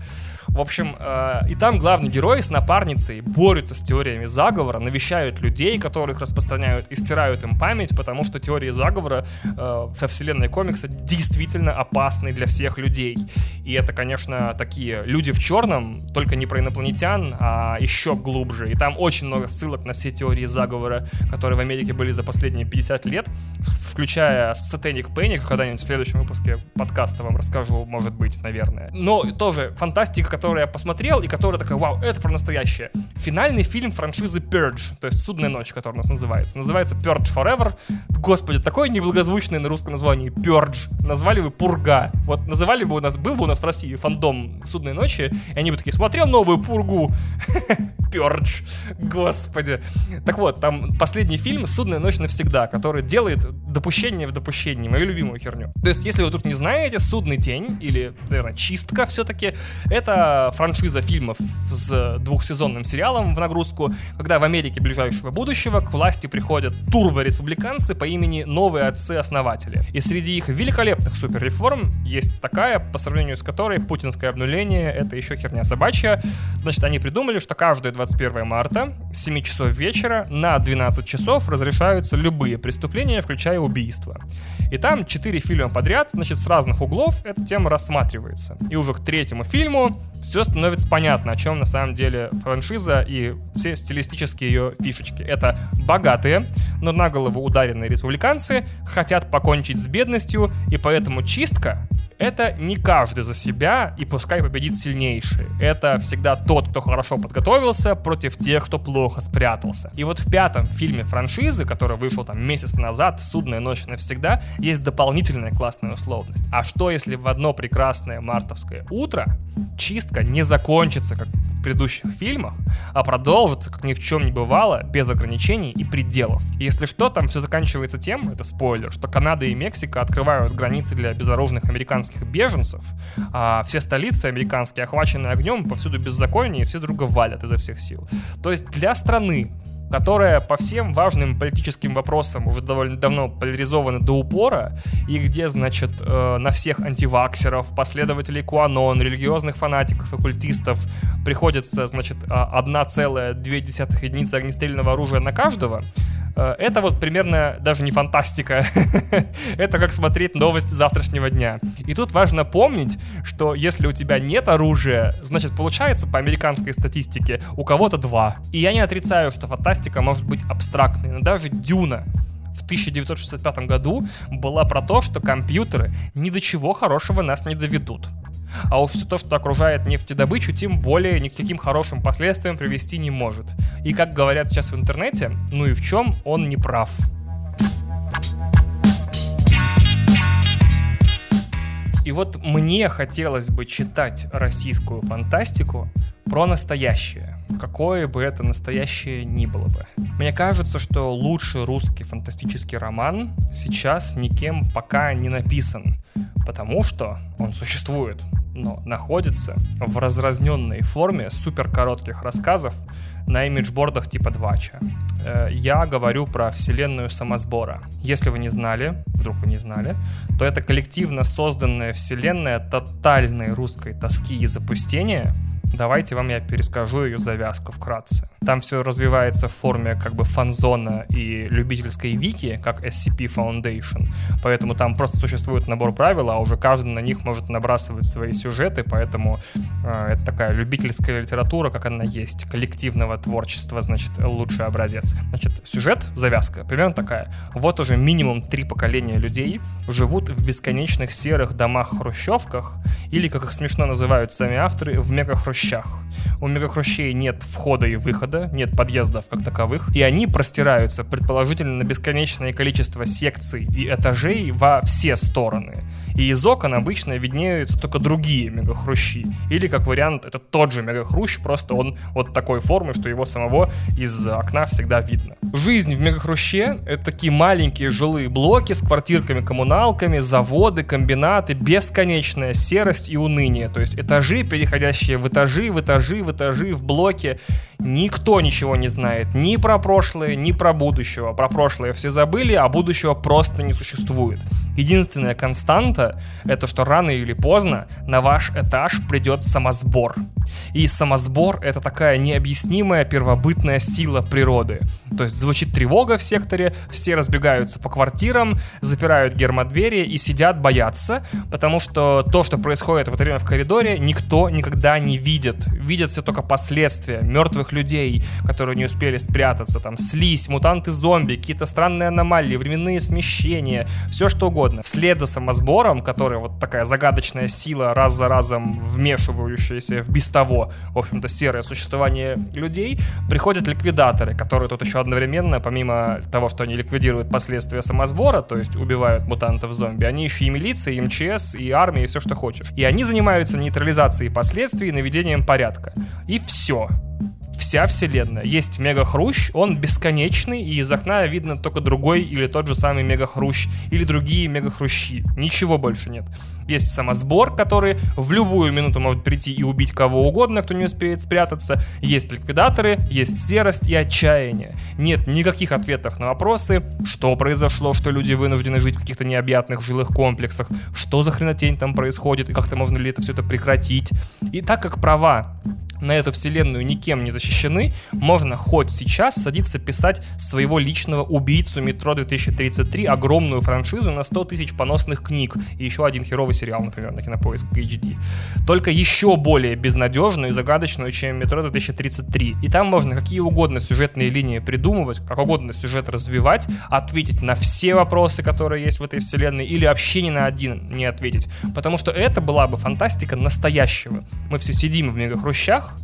в общем, э, и там главный герой с напарницей борются с теориями заговора, навещают людей, которых распространяют и стирают им память, потому что теории заговора э, во вселенной комикса действительно опасны для всех людей. И это, конечно, такие люди в черном, только не про инопланетян, а еще глубже. И там очень много ссылок на все теории заговора, которые в Америке были за последние 50 лет, включая Satanic Panic, когда-нибудь в следующем выпуске подкаста вам расскажу, может быть, наверное. Но тоже фантастика, которую я посмотрел, и которая такая, вау, это про настоящее. Финальный фильм франшизы Purge, то есть «Судная ночь», который у нас называется. Называется Purge Forever. Господи, такое неблагозвучное на русском название Purge. Назвали бы Пурга. Вот называли бы у нас, был бы у нас в России фандом «Судной ночи», и они бы такие, смотрел новую Пургу. (laughs) Purge. Господи. Так вот, там последний фильм «Судная ночь навсегда», который делает допущение в допущении, мою любимую херню. То есть, если вы тут не знаете, «Судный день» или, наверное, «Чистка» все-таки, это франшиза фильмов с двухсезонным сериалом в нагрузку, когда в Америке ближайшего будущего к власти приходят турбо-республиканцы по имени Новые Отцы-Основатели. И среди их великолепных суперреформ есть такая, по сравнению с которой путинское обнуление — это еще херня собачья. Значит, они придумали, что каждое 21 марта с 7 часов вечера на 12 часов разрешаются любые преступления, включая убийства. И там 4 фильма подряд, значит, с разных углов эта тема рассматривается. И уже к третьему фильму все становится понятно, о чем на самом деле франшиза и все стилистические ее фишечки. Это богатые, но на голову ударенные республиканцы хотят покончить с бедностью, и поэтому чистка это не каждый за себя, и пускай победит сильнейший. Это всегда тот, кто хорошо подготовился, против тех, кто плохо спрятался. И вот в пятом фильме франшизы, который вышел там месяц назад, «Судная ночь навсегда», есть дополнительная классная условность. А что, если в одно прекрасное мартовское утро чистка не закончится, как в предыдущих фильмах, а продолжится, как ни в чем не бывало, без ограничений и пределов. Если что, там все заканчивается тем, это спойлер, что Канада и Мексика открывают границы для безоружных американских беженцев, а все столицы американские охвачены огнем, повсюду беззаконие, и все друга валят изо всех сил. То есть для страны, которая по всем важным политическим вопросам уже довольно давно поляризована до упора, и где, значит, э, на всех антиваксеров, последователей Куанон, религиозных фанатиков и культистов приходится, значит, 1,2 единицы огнестрельного оружия на каждого, Э, это вот примерно даже не фантастика. (laughs) это как смотреть новости завтрашнего дня. И тут важно помнить, что если у тебя нет оружия, значит, получается по американской статистике у кого-то два. И я не отрицаю, что фантастика может быть абстрактной, но даже Дюна в 1965 году была про то, что компьютеры ни до чего хорошего нас не доведут. А уж все то, что окружает нефтедобычу, тем более ни к каким хорошим последствиям привести не может. И как говорят сейчас в интернете, ну и в чем он не прав. И вот мне хотелось бы читать российскую фантастику про настоящее, какое бы это настоящее ни было бы. Мне кажется, что лучший русский фантастический роман сейчас никем пока не написан, потому что он существует но находится в разразненной форме супер коротких рассказов на имиджбордах типа Двача. Э, я говорю про вселенную самосбора. Если вы не знали, вдруг вы не знали, то это коллективно созданная вселенная тотальной русской тоски и запустения — Давайте вам я перескажу ее завязку вкратце. Там все развивается в форме как бы фанзона и любительской вики, как SCP Foundation. Поэтому там просто существует набор правил, а уже каждый на них может набрасывать свои сюжеты, поэтому э, это такая любительская литература, как она есть, коллективного творчества, значит, лучший образец. Значит, сюжет, завязка, примерно такая. Вот уже минимум три поколения людей живут в бесконечных серых домах-хрущевках, или, как их смешно называют сами авторы, в мега-хрущевках мегахрущах. У мегахрущей нет входа и выхода, нет подъездов как таковых, и они простираются, предположительно, на бесконечное количество секций и этажей во все стороны. И из окон обычно виднеются только другие мегахрущи. Или, как вариант, это тот же мегахрущ, просто он вот такой формы, что его самого из окна всегда видно. Жизнь в мегахруще — это такие маленькие жилые блоки с квартирками, коммуналками, заводы, комбинаты, бесконечная серость и уныние. То есть этажи, переходящие в этажи, в этажи, в этажи, в блоки. Никто ничего не знает ни про прошлое, ни про будущего. Про прошлое все забыли, а будущего просто не существует. Единственная константа — это что рано или поздно на ваш этаж придет самосбор. И самосбор — это такая необъяснимая первобытная сила природы. То есть звучит тревога в секторе, все разбегаются по квартирам, запирают гермодвери и сидят, боятся, потому что то, что происходит в это время в коридоре, никто никогда не видит. Видят все только последствия мертвых людей, которые не успели спрятаться, там слизь, мутанты-зомби, какие-то странные аномалии, временные смещения, все что угодно. Вслед за самосбором, который вот такая загадочная сила, раз за разом вмешивающаяся в без того, в общем-то, серое существование людей, приходят ликвидаторы, которые тут еще одновременно, помимо того, что они ликвидируют последствия самосбора, то есть убивают мутантов-зомби, они еще и милиция, и МЧС, и армия, и все, что хочешь. И они занимаются нейтрализацией последствий и наведением порядка. И все вся вселенная. Есть мега-хрущ, он бесконечный, и из окна видно только другой или тот же самый мега-хрущ, или другие мега-хрущи. Ничего больше нет. Есть самосбор, который в любую минуту может прийти и убить кого угодно, кто не успеет спрятаться. Есть ликвидаторы, есть серость и отчаяние. Нет никаких ответов на вопросы, что произошло, что люди вынуждены жить в каких-то необъятных жилых комплексах, что за хренотень там происходит, и как-то можно ли это все это прекратить. И так как права на эту вселенную никем не защищены, можно хоть сейчас садиться писать своего личного убийцу Метро 2033, огромную франшизу на 100 тысяч поносных книг и еще один херовый сериал, например, на Кинопоиск HD. Только еще более безнадежную и загадочную, чем Метро 2033. И там можно какие угодно сюжетные линии придумывать, как угодно сюжет развивать, ответить на все вопросы, которые есть в этой вселенной, или вообще ни на один не ответить. Потому что это была бы фантастика настоящего. Мы все сидим в мегахрущах,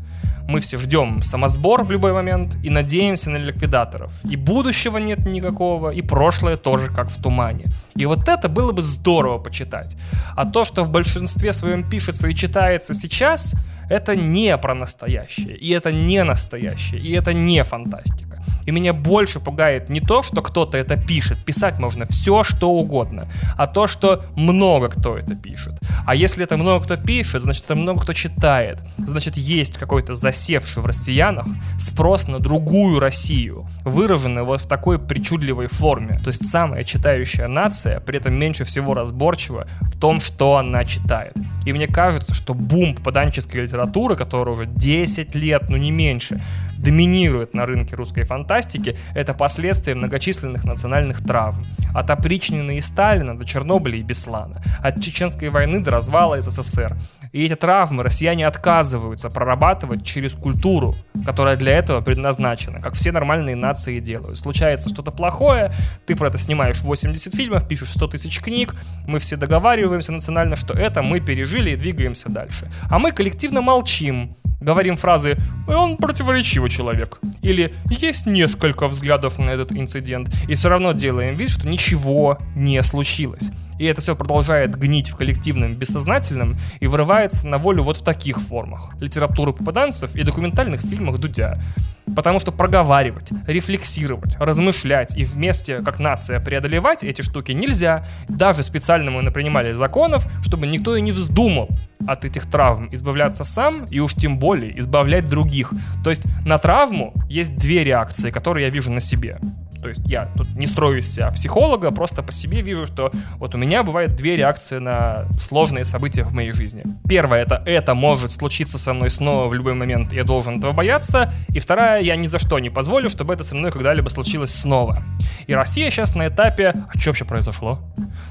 мы все ждем самосбор в любой момент и надеемся на ликвидаторов. И будущего нет никакого, и прошлое тоже как в тумане. И вот это было бы здорово почитать. А то, что в большинстве своем пишется и читается сейчас, это не про настоящее, и это не настоящее, и это не фантастика. И меня больше пугает не то, что кто-то это пишет, писать можно все, что угодно, а то, что много кто это пишет. А если это много кто пишет, значит это много кто читает. Значит есть какой-то засевший в россиянах спрос на другую Россию, выраженный вот в такой причудливой форме. То есть самая читающая нация, при этом меньше всего разборчива в том, что она читает. И мне кажется, что бум попаданческой литературы, которая уже 10 лет, ну не меньше, доминирует на рынке русской фантастики, это последствия многочисленных национальных травм. От опричнины и Сталина до Чернобыля и Беслана. От Чеченской войны до развала СССР. И эти травмы россияне отказываются прорабатывать через культуру, которая для этого предназначена, как все нормальные нации делают. Случается что-то плохое, ты про это снимаешь 80 фильмов, пишешь 100 тысяч книг, мы все договариваемся национально, что это мы пережили и двигаемся дальше. А мы коллективно молчим, говорим фразы «он противоречивый человек» или «есть несколько взглядов на этот инцидент» и все равно делаем вид, что ничего не случилось. И это все продолжает гнить в коллективном бессознательном и вырывается на волю вот в таких формах. Литературы попаданцев и документальных фильмах Дудя. Потому что проговаривать, рефлексировать, размышлять и вместе, как нация, преодолевать эти штуки нельзя. Даже специально мы напринимали законов, чтобы никто и не вздумал от этих травм избавляться сам и уж тем более избавлять других. То есть на травму есть две реакции, которые я вижу на себе. То есть я тут не строю из себя психолога, просто по себе вижу, что вот у меня бывают две реакции на сложные события в моей жизни. Первая это это может случиться со мной снова в любой момент, я должен этого бояться. И вторая, я ни за что не позволю, чтобы это со мной когда-либо случилось снова. И Россия сейчас на этапе, а что вообще произошло?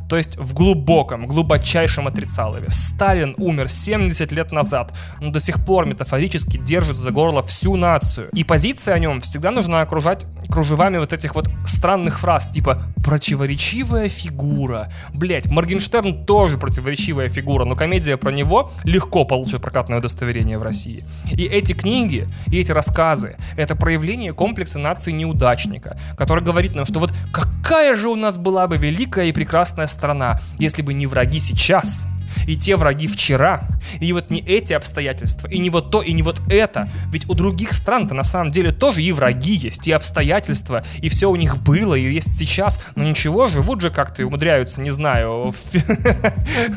То есть в глубоком, глубочайшем отрицалове. Сталин умер 70 лет назад, но до сих пор метафорически держит за горло всю нацию. И позиция о нем всегда нужно окружать кружевами вот этих вот странных фраз, типа «противоречивая фигура». Блять, Моргенштерн тоже противоречивая фигура, но комедия про него легко получит прокатное удостоверение в России. И эти книги, и эти рассказы — это проявление комплекса нации неудачника, который говорит нам, что вот какая же у нас была бы великая и прекрасная страна, если бы не враги сейчас, и те враги вчера, и вот не эти обстоятельства, и не вот то, и не вот это. Ведь у других стран-то на самом деле тоже и враги есть, и обстоятельства, и все у них было, и есть сейчас, но ничего, живут же как-то и умудряются, не знаю, (laughs)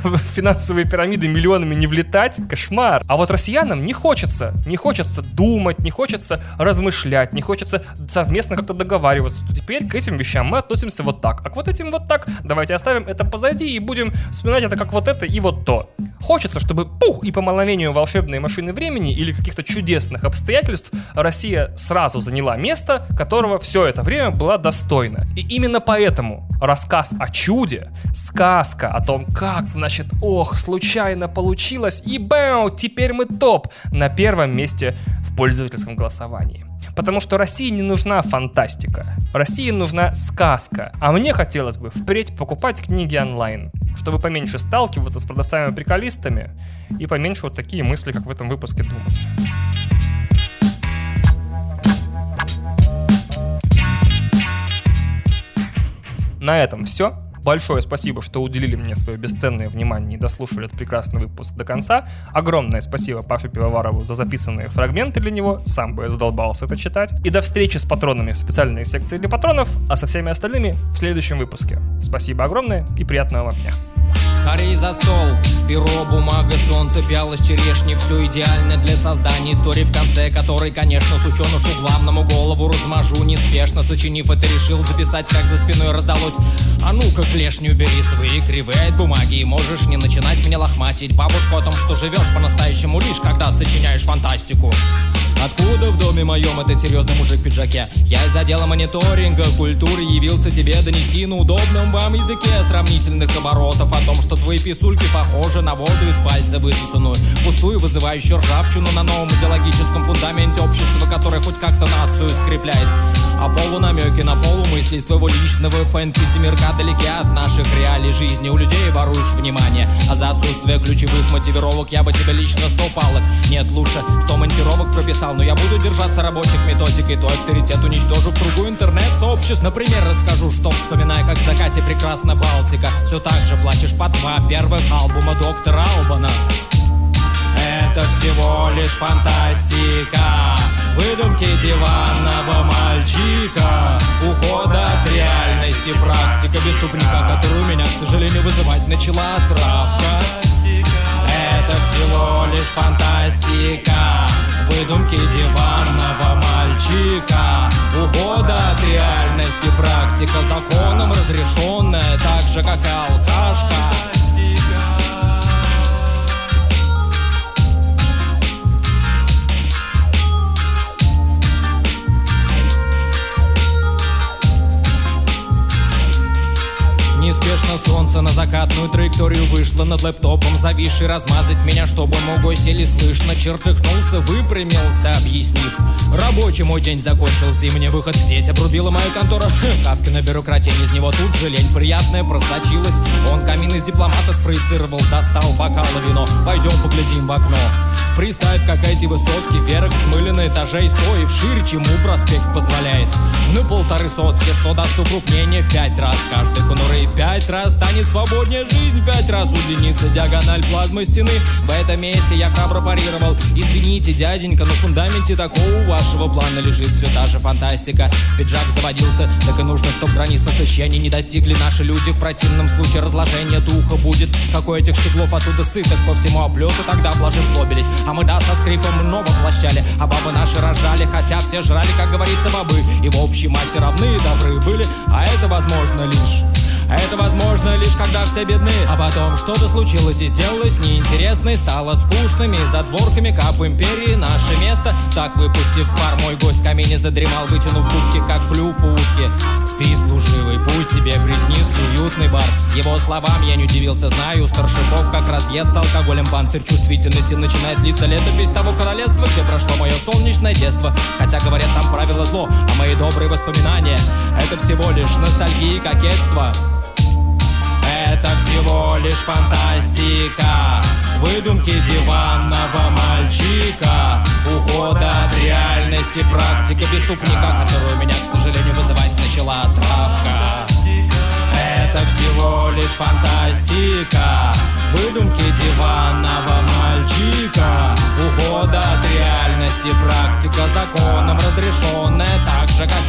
в финансовые пирамиды миллионами не влетать. Кошмар. А вот россиянам не хочется, не хочется думать, не хочется размышлять, не хочется совместно как-то договариваться, что теперь к этим вещам мы относимся вот так, а к вот этим вот так, давайте оставим это позади и будем вспоминать это как вот это и вот то. Хочется, чтобы пух и по мановению волшебной машины времени или каких-то чудесных обстоятельств Россия сразу заняла место, которого все это время была достойна. И именно поэтому рассказ о чуде, сказка о том, как, значит, ох, случайно получилось, и бэу, теперь мы топ, на первом месте в пользовательском голосовании. Потому что России не нужна фантастика. России нужна сказка. А мне хотелось бы впредь покупать книги онлайн, чтобы поменьше сталкиваться с продавцами-приколистами и поменьше вот такие мысли, как в этом выпуске, думать. На этом все. Большое спасибо, что уделили мне свое бесценное внимание и дослушали этот прекрасный выпуск до конца. Огромное спасибо Паше Пивоварову за записанные фрагменты для него. Сам бы задолбался это читать. И до встречи с патронами в специальной секции для патронов, а со всеми остальными в следующем выпуске. Спасибо огромное и приятного вам дня. Скорей за стол. Перо, бумага, солнце, пялось черешни Все идеально для создания истории В конце которой, конечно, сученышу главному голову размажу. Неспешно сочинив это, решил записать Как за спиной раздалось. А ну-ка, клешню бери свои кривые от бумаги И можешь не начинать меня лохматить. Бабушку о том, что живешь по-настоящему Лишь когда сочиняешь фантастику Откуда в доме моем этот серьезный мужик в пиджаке? Я из отдела мониторинга культуры явился тебе донести на удобном вам языке сравнительных оборотов о том, что твои писульки похожи на воду из пальца высосанную, пустую, вызывающую ржавчину на новом идеологическом фундаменте общества, которое хоть как-то нацию скрепляет. А полунамеки на полумысли из твоего личного фэнтези мирка далеки от наших реалий жизни. У людей воруешь внимание, а за отсутствие ключевых мотивировок я бы тебе лично сто палок. Нет, лучше сто монтировок прописал, но я буду держаться рабочих методик, и твой авторитет уничтожу в кругу интернет-сообществ. Например, расскажу, что вспоминая, как в закате прекрасна Балтика, все так же плачешь по два первых альбома доктора Албана. Это всего лишь фантастика. Выдумки диванного мальчика Ухода от реальности Практика беступника, которую меня, к сожалению, вызывать начала травка. Это всего лишь фантастика. Выдумки диванного мальчика Ухода от реальности Практика законом разрешенная Так же, как и алкашка закатную траекторию вышло над лэптопом Зависший размазать меня, чтобы мой сели слышно. Чертыхнулся, выпрямился, объяснив. Рабочий мой день закончился и мне выход в сеть Обрубила моя контора. (laughs) Кавкина бюрократия из него тут же лень приятная просочилась. Он камин из дипломата спроецировал, достал бокал вино. Пойдем поглядим в окно Представь, как эти высотки вверх взмыли на этажей Стоив шире, чему проспект позволяет. На полторы сотки, что даст укрупнение в пять раз. Каждый конуры в пять раз станет свободнее жизнь. Пять раз удлинится диагональ плазмы стены. В этом месте я храбро парировал. Извините, дяденька, на фундаменте такого вашего плана лежит все та же фантастика. Пиджак заводился, так и нужно, чтобы границ насыщения не достигли. Наши люди В противном случае разложение духа будет. Какой этих щеглов оттуда сытых по всему облету Тогда блажи злобились, а мы да со скрипом много площали А бабы наши рожали, хотя все жрали, как говорится, бабы И в общей массе равны и добры были, а это возможно лишь Это возможно лишь когда все бедны. А потом что-то случилось и сделалось неинтересной. Стало скучными за дворками кап империи Наше место, так выпустив пар Мой гость в камине задремал, вытянув губки, как клюв утки Спи, служивый, пусть тебе приснится уютный бар. Его словам я не удивился, знаю Старшаков как разъедся алкоголем. Панцирь чувствительности начинает литься. Летопись того королевства Где прошло мое солнечное детство. Хотя говорят там правила зло, а мои добрые воспоминания Это всего лишь ностальгия и кокетство всего лишь фантастика. Выдумки диванного мальчика Ухода от реальности Практика преступника Которую меня, к сожалению, вызывать начала травка. Это всего лишь фантастика. Выдумки диванного мальчика Ухода от реальности Практика законом разрешенная Так же, как